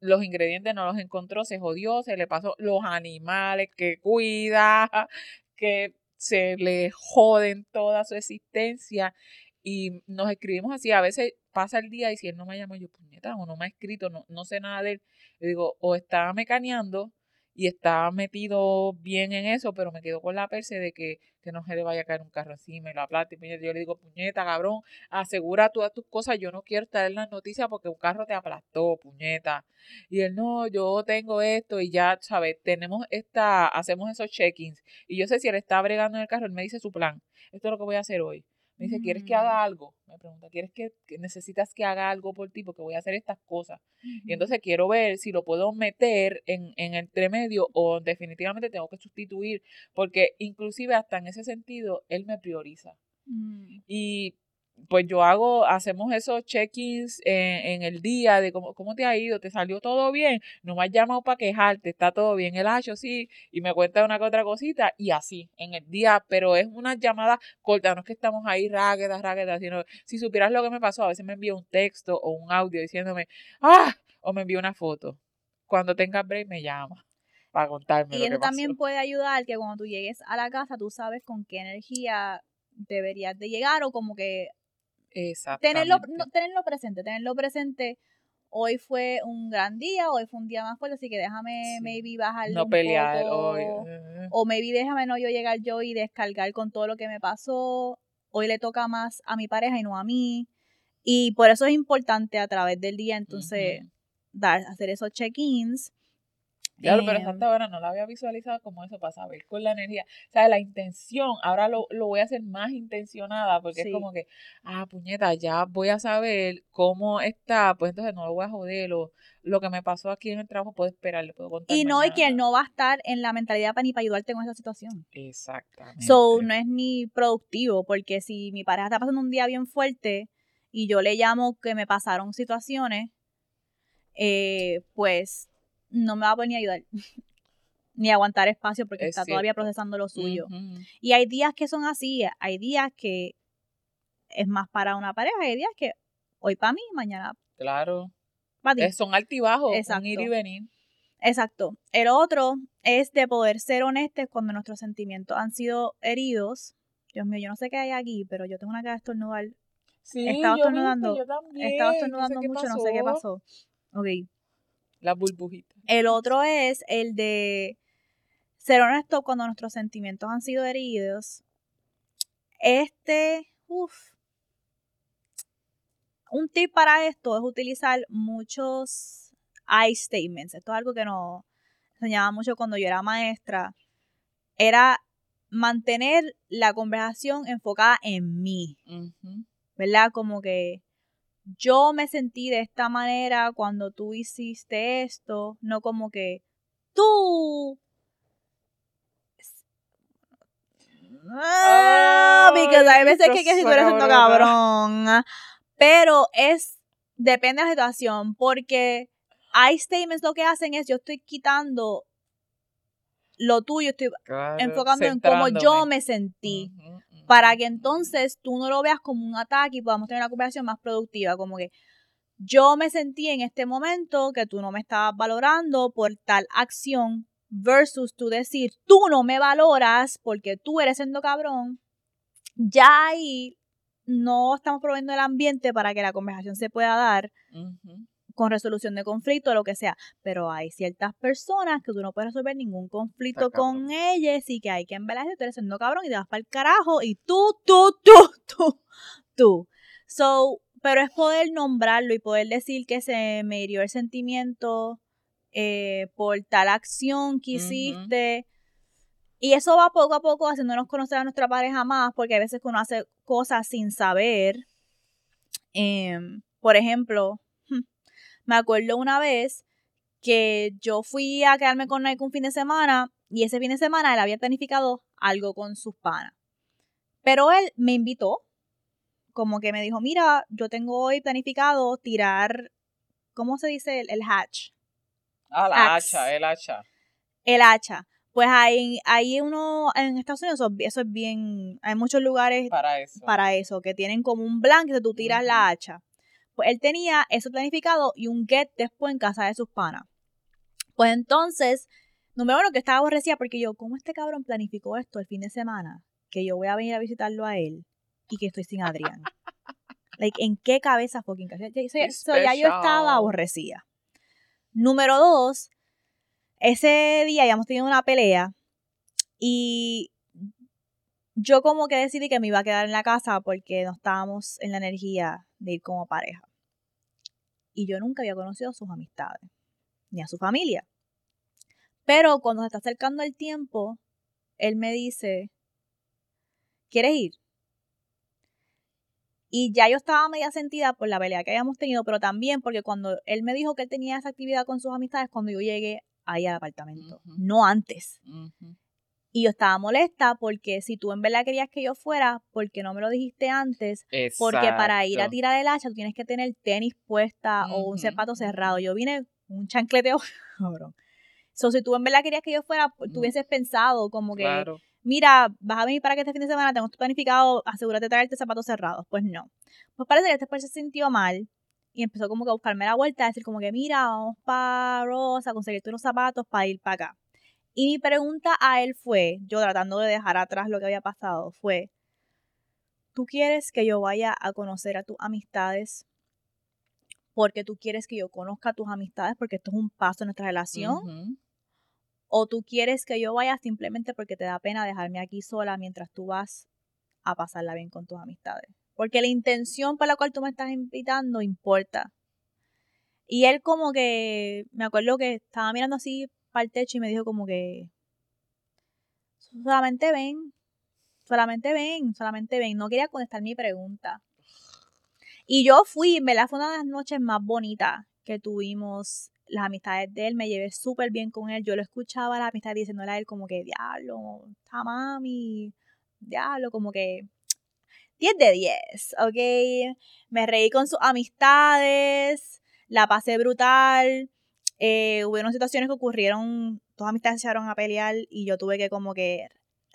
los ingredientes no los encontró, se jodió, se le pasó los animales que cuida, que se le joden toda su existencia y nos escribimos así. A veces pasa el día y si él no me llama, yo, puñeta, o no me ha escrito, no, no sé nada de él. Le digo, o está mecaneando y está metido bien en eso, pero me quedo con la perse de que, que no se le vaya a caer un carro encima y la plata. Y yo le digo, puñeta, cabrón, asegura todas tus cosas. Yo no quiero estar en las noticias porque un carro te aplastó, puñeta. Y él, no, yo tengo esto y ya, ¿sabes? Tenemos esta, hacemos esos check-ins. Y yo sé si él está bregando en el carro, él me dice su plan. Esto es lo que voy a hacer hoy. Me dice, ¿quieres que haga mm. algo? Me pregunta, ¿quieres que, necesitas que haga algo por ti? Porque voy a hacer estas cosas. Y entonces quiero ver si lo puedo meter en, en el entremedio o definitivamente tengo que sustituir. Porque inclusive hasta en ese sentido, él me prioriza. Mm. Y pues yo hago, hacemos esos check-ins en, el día de cómo, cómo te ha ido, te salió todo bien, no me has llamado para quejarte, está todo bien, el hacho sí, y me cuenta una que otra cosita, y así, en el día, pero es una llamada corta, no es que estamos ahí ráguedas, ráguedas, sino si supieras lo que me pasó, a veces me envía un texto o un audio diciéndome, ah, o me envía una foto. Cuando tengas break me llama para contarme. Y eso también puede ayudar que cuando tú llegues a la casa tú sabes con qué energía deberías de llegar o como que Tenerlo, tenerlo presente, tenerlo presente. Hoy fue un gran día, hoy fue un día más fuerte, así que déjame maybe bajar no pelear hoy. O maybe déjame no yo llegar yo y descargar con todo lo que me pasó. Hoy le toca más a mi pareja y no a mí. Y por eso es importante a través del día entonces dar, hacer esos check-ins. Claro, pero Santa Ana no la había visualizado como eso para saber con la energía. O sea, la intención, ahora lo, lo voy a hacer más intencionada porque Sí. es como que, ah, puñeta, ya voy a saber cómo está, pues entonces no lo voy a joder. O lo que me pasó aquí en el trabajo puedo esperar, le puedo contar. Y no, y que él mañana. no va a estar en la mentalidad para ni para ayudarte con esa situación. Exactamente. So, no es ni productivo, porque si mi pareja está pasando un día bien fuerte y yo le llamo que me pasaron situaciones, eh, pues no me va a poder ni ayudar. ni aguantar espacio porque Es está todavía procesando lo suyo. Y hay días que son así, hay días que es más para una pareja, hay días que hoy para mí, mañana Claro. para ti. Son altibajos, un Exacto. ir y venir. Exacto. El otro es de poder ser honestos cuando nuestros sentimientos han sido heridos. Dios mío, yo no sé qué hay aquí, pero yo tengo una cara de estornudar. Sí, yo estornudando. viste, yo también. Estaba no sé estornudando mucho, no sé qué pasó. Ok. Las burbujitas. El otro es el de ser honesto cuando nuestros sentimientos han sido heridos. Este, uff. Un tip para esto es utilizar muchos I statements. Esto es algo que nos enseñaba mucho cuando yo era maestra. Era mantener la conversación enfocada en mí. ¿verdad? Como que yo me sentí de esta manera cuando tú hiciste esto, no como que tú. Ah, Ay, porque hay veces que, que si tú eres cabrona. cabrón. Pero es, depende de la situación, porque hay statements lo que hacen es yo estoy quitando lo tuyo, estoy Claro, enfocando en cómo yo me sentí para que entonces tú no lo veas como un ataque y podamos tener una conversación más productiva, como que yo me sentí en este momento que tú no me estabas valorando por tal acción versus tú decir, tú no me valoras porque tú eres siendo cabrón, ya ahí no estamos proveyendo el ambiente para que la conversación se pueda dar. Con resolución de conflicto lo que sea. Pero hay ciertas personas que tú no puedes resolver ningún conflicto con ellas y que hay que embelezar, tú eres siendo cabrón y te vas para el carajo y tú, tú, tú, tú, tú. So, pero es poder nombrarlo y poder decir que se me hirió el sentimiento eh, por tal acción que hiciste. Y eso va poco a poco haciéndonos conocer a nuestra pareja más, porque hay veces que uno hace cosas sin saber. Em, por ejemplo, me acuerdo una vez que yo fui a quedarme con Nike un fin de semana y ese fin de semana él había planificado algo con sus panas. Pero él me invitó, como que me dijo, mira, yo tengo hoy planificado tirar, ¿cómo se dice? El, el hatch, Ah, la Axe. hacha, el hacha. el hacha. Pues hay, hay uno, en Estados Unidos eso, es bien, hay muchos lugares Para eso. para eso, que tienen como un blanco que tú tiras la hacha. Pues él tenía eso planificado y un get después en casa de sus panas. Pues entonces, número uno, que estaba aborrecida porque yo, ¿cómo este cabrón planificó esto el fin de semana? Que yo voy a venir a visitarlo a él y que estoy sin Adrián. like, ¿en qué cabeza fucking? Ya- so- ya yo estaba aborrecida. Número dos, ese día habíamos tenido una pelea y yo como que decidí que me iba a quedar en la casa porque no estábamos en la energía de ir como pareja. Y yo nunca había conocido a sus amistades, ni a su familia. Pero cuando se está acercando el tiempo, él me dice, ¿quieres ir? Y ya yo estaba media sentida por la pelea que habíamos tenido, pero también porque cuando él me dijo que él tenía esa actividad con sus amistades, cuando yo llegué ahí al apartamento, no antes. Y yo estaba molesta porque si tú en verdad querías que yo fuera, ¿por qué no me lo dijiste antes? Porque para ir a tirar el hacha tú tienes que tener tenis puesta o un zapato cerrado. Yo vine un chancleteo, cabrón. So, si tú en verdad querías que yo fuera, pues, tú hubieses pensado como que, Claro. mira, vas a venir para que este fin de semana tengo planificado, asegúrate de traerte zapatos cerrados. Pues no. Pues parece que este pues se sintió mal y empezó como que a buscarme la vuelta, a decir como que, mira, vamos para Rosa a conseguirte unos zapatos para ir para acá. Y mi pregunta a él fue, yo tratando de dejar atrás lo que había pasado, fue, ¿tú quieres que yo vaya a conocer a tus amistades? Porque tú quieres que yo conozca a tus amistades porque esto es un paso en nuestra relación. ¿O tú quieres que yo vaya simplemente porque te da pena dejarme aquí sola mientras tú vas a pasarla bien con tus amistades? Porque la intención por la cual tú me estás invitando importa. Y él como que, me acuerdo que estaba mirando así para el techo y me dijo como que solamente ven, solamente ven, solamente ven. No quería contestar mi pregunta. Y yo fui, me la fue una de las noches más bonitas que tuvimos. Las amistades de él, me llevé súper bien con él. Yo lo escuchaba a la amistad diciéndole a él como que, diablo, está mami, diablo, como que 10 de 10, ¿ok? Me reí con sus amistades, la pasé brutal. Eh, hubieron situaciones que ocurrieron, todas amistades se echaron a pelear y yo tuve que como que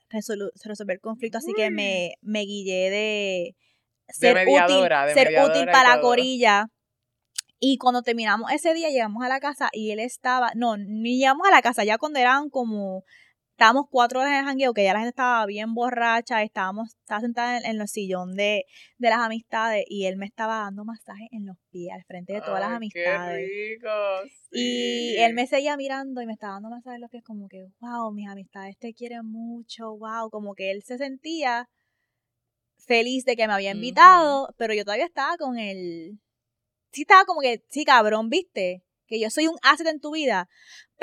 resolver el conflicto, así que me, me guillé de ser útil, ser útil para la corilla. Y cuando terminamos ese día, llegamos a la casa y él estaba, no, ni llegamos a la casa, ya cuando eran como estábamos cuatro horas en el jangueo, que ya la gente estaba bien borracha, estábamos, estaba sentada en, el sillón de, de, las amistades y él me estaba dando masaje en los pies al frente de todas las amistades. Qué rico, Y él me seguía mirando y me estaba dando masaje en los pies como que, wow, mis amistades te quieren mucho, wow, como que él se sentía feliz de que me había invitado, pero yo todavía estaba con él. Sí estaba como que, sí, cabrón, ¿viste? Que yo soy un asset en tu vida.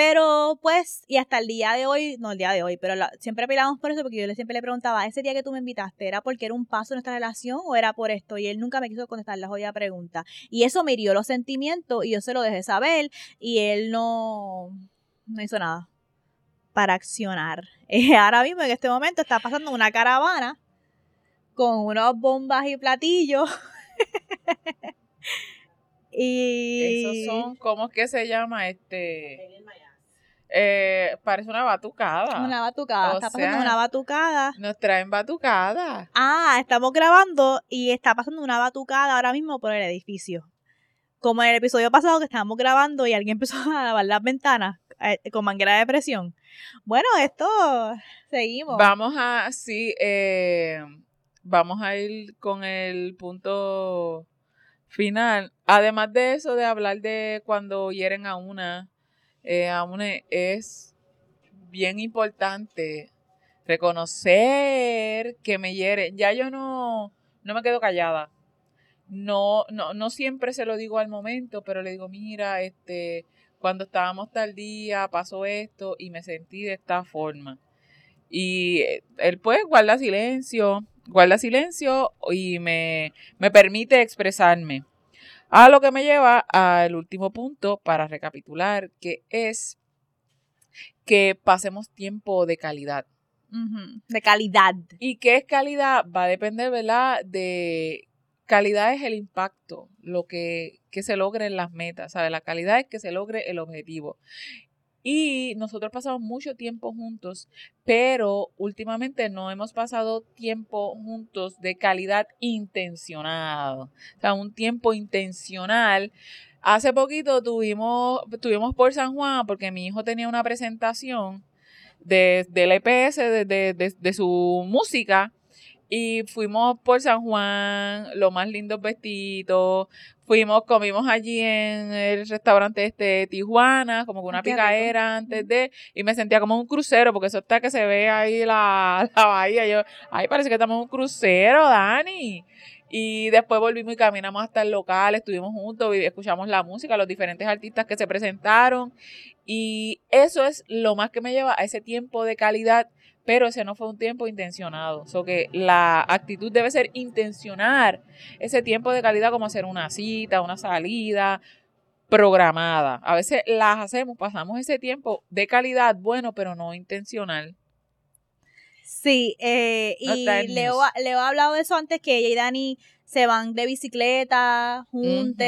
Pero pues, y hasta el día de hoy, no el día de hoy, pero siempre peleamos por eso porque yo le siempre le preguntaba, ese día que tú me invitaste, ¿era porque era un paso en nuestra relación o era por esto? Y él nunca me quiso contestar la jodida pregunta. Y eso me hirió los sentimientos y yo se lo dejé saber y él no, no hizo nada para accionar. ahora mismo en este momento está pasando una caravana con unas bombas y platillos. y... Esos son, ¿cómo es que se llama? Este... Eh, parece una batucada. Una batucada, está pasando una batucada. Nos traen batucada. Ah, estamos grabando y está pasando una batucada ahora mismo por el edificio. Como en el episodio pasado que estábamos grabando y alguien empezó a lavar las ventanas eh, con manguera de presión. Bueno, esto seguimos. Vamos a, sí, eh, vamos a ir con el punto final. Además de eso, de hablar de cuando hieren a una eh, es bien importante reconocer que me hiere. Ya yo no, no me quedo callada. No, no, no siempre se lo digo al momento, pero le digo, mira, este, cuando estábamos tal día pasó esto y me sentí de esta forma. Y eh, él pues guarda silencio, guarda silencio y me, me permite expresarme. A lo que me lleva al último punto para recapitular, que es que pasemos tiempo de calidad. De calidad. ¿Y qué es calidad? Va a depender, ¿verdad? De calidad es el impacto, lo que, que se logre en las metas, ¿sabes? La calidad es que se logre el objetivo. Y nosotros pasamos mucho tiempo juntos, pero últimamente no hemos pasado tiempo juntos de calidad intencionado. O sea, un tiempo intencional. Hace poquito tuvimos, por San Juan porque mi hijo tenía una presentación de, del EPS, de, de, de su música y fuimos por San Juan, los más lindos vestidos. Fuimos, comimos allí en el restaurante este Tijuana, como con una picadera antes de, y me sentía como un crucero, porque eso está que se ve ahí la, la bahía. Yo, ay, parece que estamos en un crucero, Dani. Y después volvimos y caminamos hasta el local, estuvimos juntos escuchamos la música, los diferentes artistas que se presentaron. Y eso es lo más que me lleva a ese tiempo de calidad pero ese no fue un tiempo intencionado. So que la actitud debe ser intencionar ese tiempo de calidad como hacer una cita, una salida programada. A veces las hacemos, pasamos ese tiempo de calidad bueno, pero no intencional. Sí, eh, y Leo, Leo ha hablado de eso antes que ella y Dani se van de bicicleta juntos.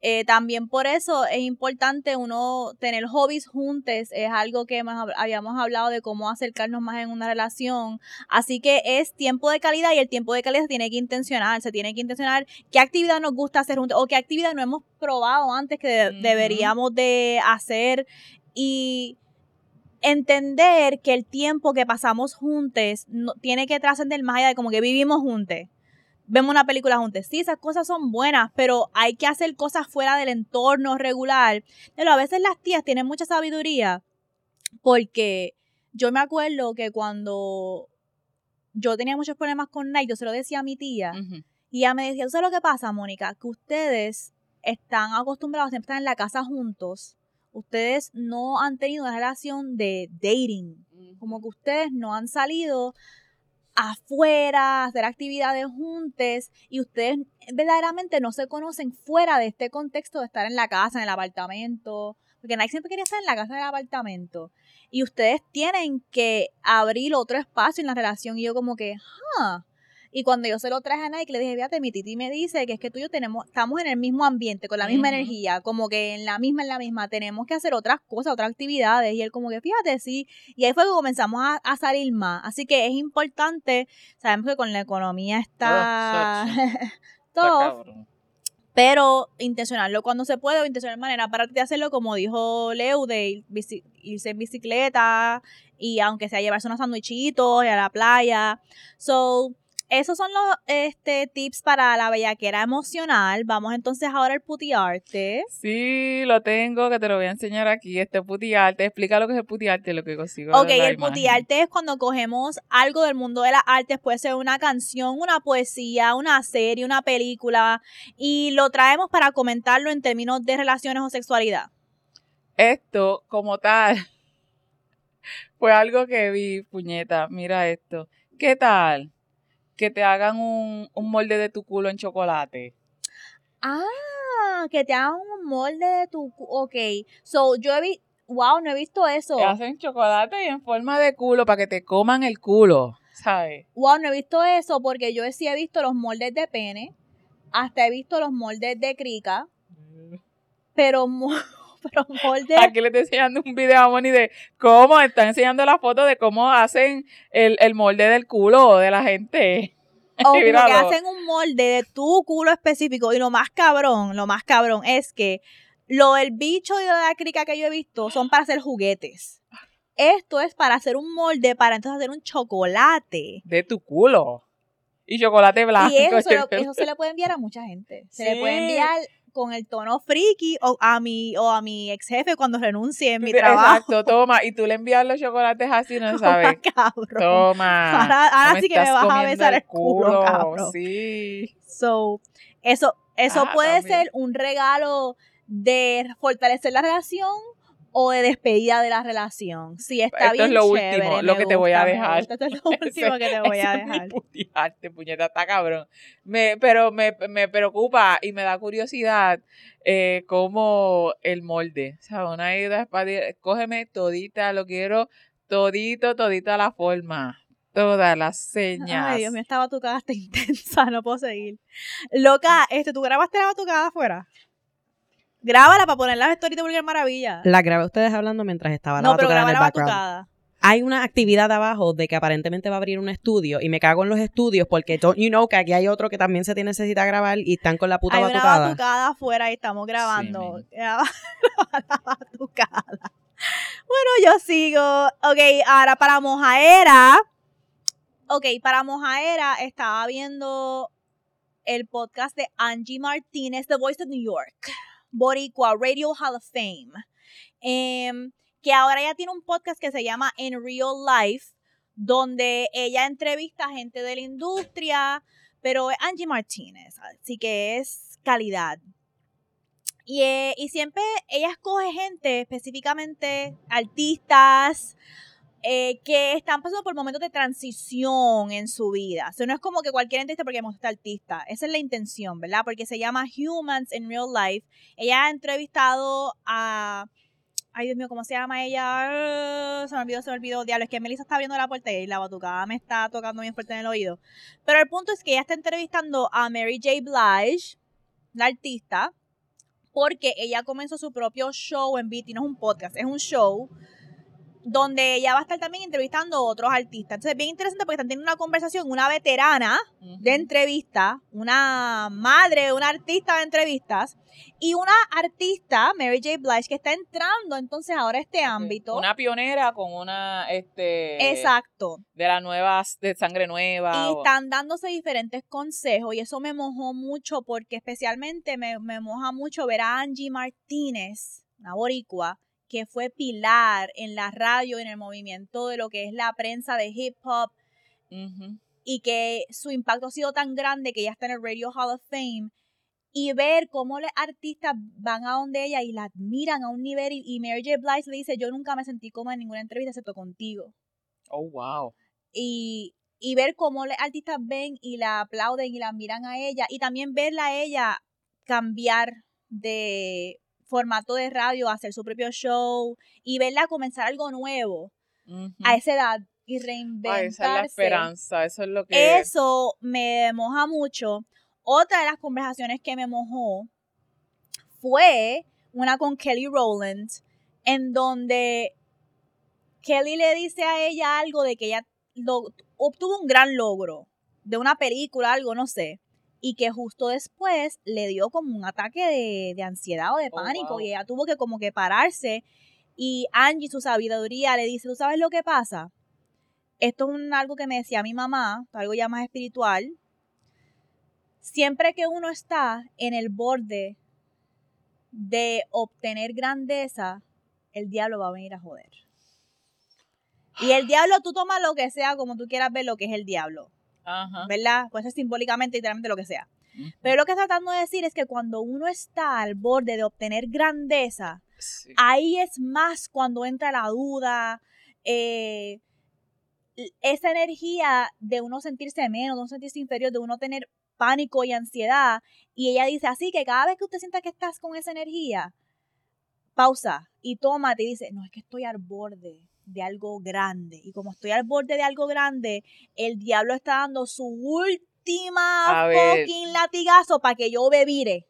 Eh, también por eso es importante uno tener hobbies juntos. Es algo que habíamos hablado de cómo acercarnos más en una relación. Así que es tiempo de calidad y el tiempo de calidad se tiene que intencionar. Se tiene que intencionar qué actividad nos gusta hacer juntos o qué actividad no hemos probado antes que deberíamos de hacer. Y entender que el tiempo que pasamos juntos no, tiene que trascender más allá de como que vivimos juntos vemos una película juntos. Sí, esas cosas son buenas, pero hay que hacer cosas fuera del entorno regular. Pero a veces las tías tienen mucha sabiduría porque yo me acuerdo que cuando yo tenía muchos problemas con Nike, yo se lo decía a mi tía y ella me decía, ¿tú sabes lo que pasa, Mónica? Que ustedes están acostumbrados a siempre estar en la casa juntos ustedes no han tenido una relación de dating. Como que ustedes no han salido afuera, hacer actividades juntos y ustedes verdaderamente no se conocen fuera de este contexto de estar en la casa, en el apartamento, porque nadie siempre quería estar en la casa, en el apartamento. Y ustedes tienen que abrir otro espacio en la relación y yo como que, ah, y cuando yo se lo traje a Nike, le dije, fíjate, mi titi me dice que es que tú y yo tenemos, estamos en el mismo ambiente, con la misma energía, como que en la misma, en la misma, tenemos que hacer otras cosas, otras actividades. Y él como que, fíjate, sí. Y ahí fue que comenzamos a, salir más. Así que es importante, sabemos que con la economía está... todo. pero intencionarlo cuando se puede o intencionar de manera para de hacerlo como dijo Leo de irse en bicicleta y aunque sea llevarse unos sandwichitos y a la playa so esos son los este, tips para la bellaquera emocional. Vamos entonces ahora al putiarte. Sí, lo tengo, que te lo voy a enseñar aquí. Este putiarte. Explica lo que es el putiarte, lo que consigo. Ok, el putiarte es cuando cogemos algo del mundo de las artes, puede ser una canción, una poesía, una serie, una película, y lo traemos para comentarlo en términos de relaciones o sexualidad. Esto, como tal, fue algo que vi, puñeta. Mira esto. ¿Qué tal? Que te hagan un, molde de tu culo en chocolate. Ah, que te hagan un molde de tu culo. Ok. So, yo he visto. Wow, no he visto eso. Te hacen chocolate en forma de culo para que te coman el culo, ¿sabes? Wow, no he visto eso porque yo sí he visto los moldes de pene. Hasta he visto los moldes de crica. Mm. Pero Aquí le estoy enseñando un video a Moni de cómo está enseñando la foto de cómo hacen el, molde del culo de la gente. O como que hacen un molde de tu culo específico. Y lo más cabrón, lo más cabrón es que lo del bicho y de la crica que yo he visto son para hacer juguetes. Esto es para hacer un molde, para entonces hacer un chocolate. De tu culo. Y chocolate blanco. Y eso, se, le puede enviar a mucha gente. Se le puede enviar con el tono friki o a mi, o a mi ex jefe cuando renuncie en mi trabajo. Exacto, toma. Y tú le envías los chocolates así, no sabes. Toma. Ahora, sí que me vas a besar el culo, cabrón. Sí. So, eso, eso ah, puede ser un regalo de fortalecer la relación o de despedida de la relación. Sí, está Esto es lo último, lo que te voy a dejar. Esto es lo último que te voy a dejar. Es puñeta, está cabrón. Me, pero me, me, preocupa y me da curiosidad eh, cómo el molde. O sea, una idea para cógeme todita, lo quiero todito, todita la forma. Todas las señas. Ay, Dios mío, esta batucada está intensa, no puedo seguir. Loca, este, ¿tú grabaste la batucada afuera? Grábala para poner las stories de Vulgar Maravilla. La grabé ustedes hablando mientras estaba la no, pero en el background. Hay una actividad abajo de que aparentemente va a abrir un estudio y me cago en los estudios porque don't you know que aquí hay otro que también se tiene necesita grabar y están con la puta hay batucada. Hay una batucada afuera y estamos grabando. la batucada. Bueno, yo sigo. Ok, ahora para Mojaera. Ok, para Mojaera estaba viendo el podcast de Angie Martínez, The Voice of New York. Boricua Radio Hall of Fame, em, que ahora ya tiene un podcast que se llama In Real Life, donde ella entrevista a gente de la industria, pero es Angie Martínez, así que es calidad. Y, eh, y siempre ella escoge gente, específicamente artistas, eh, que están pasando por momentos de transición en su vida. O sea, no es como que cualquier artista porque me gusta artista. Esa es la intención, ¿verdad? Porque se llama Humans in Real Life. Ella ha entrevistado a... Ay, Dios mío, ¿cómo se llama ella? Se me olvidó, se me olvidó. Diablo, es que Melissa está abriendo la puerta y la batucada me está tocando bien fuerte en el oído. Pero el punto es que ella está entrevistando a Mary J. Blige, la artista, porque ella comenzó su propio show en BT, no es un podcast, es un show donde ella va a estar también entrevistando a otros artistas. Entonces es bien interesante porque están teniendo una conversación, una veterana de entrevista, una madre, una artista de entrevistas, y una artista, Mary J. Blige, que está entrando entonces ahora a este ámbito. Una pionera con una, este... Exacto. De la nueva, de sangre nueva. Y están dándose diferentes consejos y eso me mojó mucho porque especialmente me, me moja mucho ver a Angie Martínez, una boricua, que fue pilar en la radio, en el movimiento de lo que es la prensa de hip hop, y que su impacto ha sido tan grande que ya está en el Radio Hall of Fame. y ver cómo los artistas van a donde ella y la admiran a un nivel y, Mary J. Blige le dice, yo nunca me sentí como en ninguna entrevista excepto contigo. Oh, wow. Y, y ver cómo los artistas ven y la aplauden y la miran a ella y también verla a ella cambiar de formato de radio, hacer su propio show y verla comenzar algo nuevo a esa edad y reinventarse. esa es la esperanza, eso es lo que... Eso me moja mucho. Otra de las conversaciones que me mojó fue una con Kelly Rowland, en donde Kelly le dice a ella algo de que ella obtuvo un gran logro de una película, algo, no sé, y que justo después le dio como un ataque de, ansiedad o de oh, pánico y ella tuvo que como que pararse y Angie, su sabiduría, le dice, ¿tú sabes lo que pasa? Esto es algo que me decía mi mamá, algo ya más espiritual, Siempre que uno está en el borde de obtener grandeza, el diablo va a venir a joder. Y el diablo, tú tomas lo que sea como tú quieras ver lo que es el diablo. ¿Verdad? Puede ser simbólicamente, literalmente lo que sea. Pero lo que está tratando de decir es que cuando uno está al borde de obtener grandeza, ahí es más cuando entra la duda, eh, esa energía de uno sentirse menos, de uno sentirse inferior, de uno tener pánico y ansiedad. Y ella dice, así que cada vez que usted sienta que estás con esa energía, pausa y tómate y dice, no, es que estoy al borde de algo grande. Y como estoy al borde de algo grande, el diablo está dando su última fucking latigazo para que yo bebire.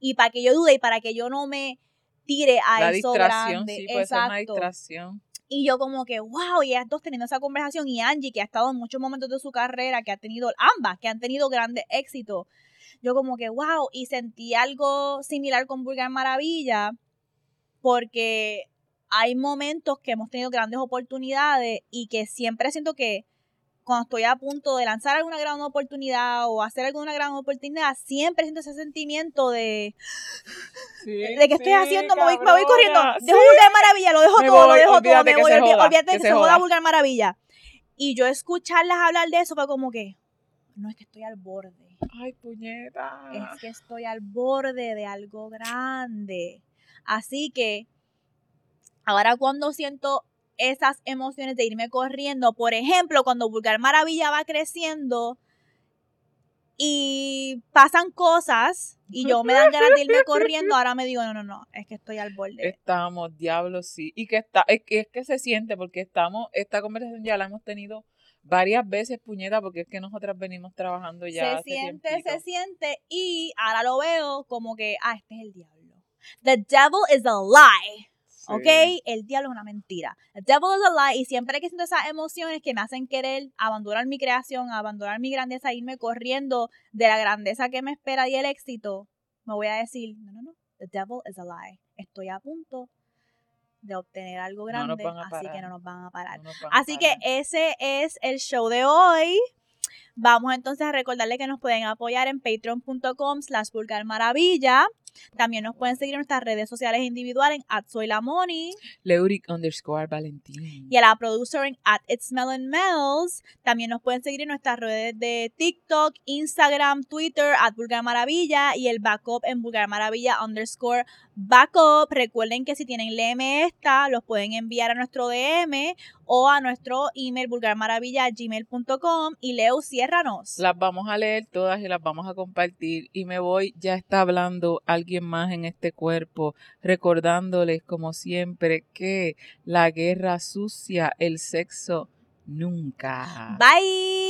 Y para que yo dude y para que yo no me tire a eso grande. Sí, puede Exacto. Ser una distracción. Y yo como que, wow, y ellas dos teniendo esa conversación y Angie, que ha estado en muchos momentos de su carrera, que ha tenido, ambas, que han tenido grandes éxitos. Yo como que, wow, y sentí algo similar con Vulgar Maravilla, porque hay momentos que hemos tenido grandes oportunidades y que siempre siento que cuando estoy a punto de lanzar alguna gran oportunidad o hacer alguna gran oportunidad, siempre siento ese sentimiento de, de que estoy haciendo, me voy, corriendo, dejo Vulgar Maravilla, lo dejo todo, lo dejo todo, me voy, olvídate, que, se, joda Vulgar Maravilla. Y yo escucharlas hablar de eso fue como que, no es que estoy al borde. Ay, puñeta. Es que estoy al borde de algo grande. Así que, ahora cuando siento esas emociones de irme corriendo. Por ejemplo, cuando Vulgar Maravilla va creciendo y pasan cosas y yo me dan ganas de irme corriendo, ahora me digo, no, no, no, es que estoy al borde. Estamos, diablo, sí. Y que está, es que, es que se siente porque estamos, esta conversación ya la hemos tenido varias veces, puñeta, porque es que nosotras venimos trabajando ya. Se siente, se siente y ahora lo veo como que, ah, este es el diablo. The devil is a lie. ¿Ok? El diablo es una mentira. The devil is a lie. Y siempre que siento esas emociones que me hacen querer abandonar mi creación, abandonar mi grandeza, irme corriendo de la grandeza que me espera y el éxito, me voy a decir, no, no, no. The devil is a lie. Estoy a punto de obtener algo grande, así que no nos van a parar. así que ese es el show de hoy. Vamos entonces a recordarle que nos pueden apoyar en patreon.com slash maravilla. También nos pueden seguir en nuestras redes sociales individuales en at soy la Leuric underscore Valentín. Y a la producer en at it's. También nos pueden seguir en nuestras redes de TikTok, Instagram, Twitter, at Vulgar Maravilla y el backup en Vulgar Maravilla underscore backup. Recuerden que si tienen Léeme esta, los pueden enviar a nuestro DM o a nuestro email vulgarmaravilla.gmail.com y Leo, ciérranos. Las vamos a leer todas y las vamos a compartir y me voy, ya está hablando más en este cuerpo, recordándoles como siempre que la guerra sucia, el sexo nunca. Bye.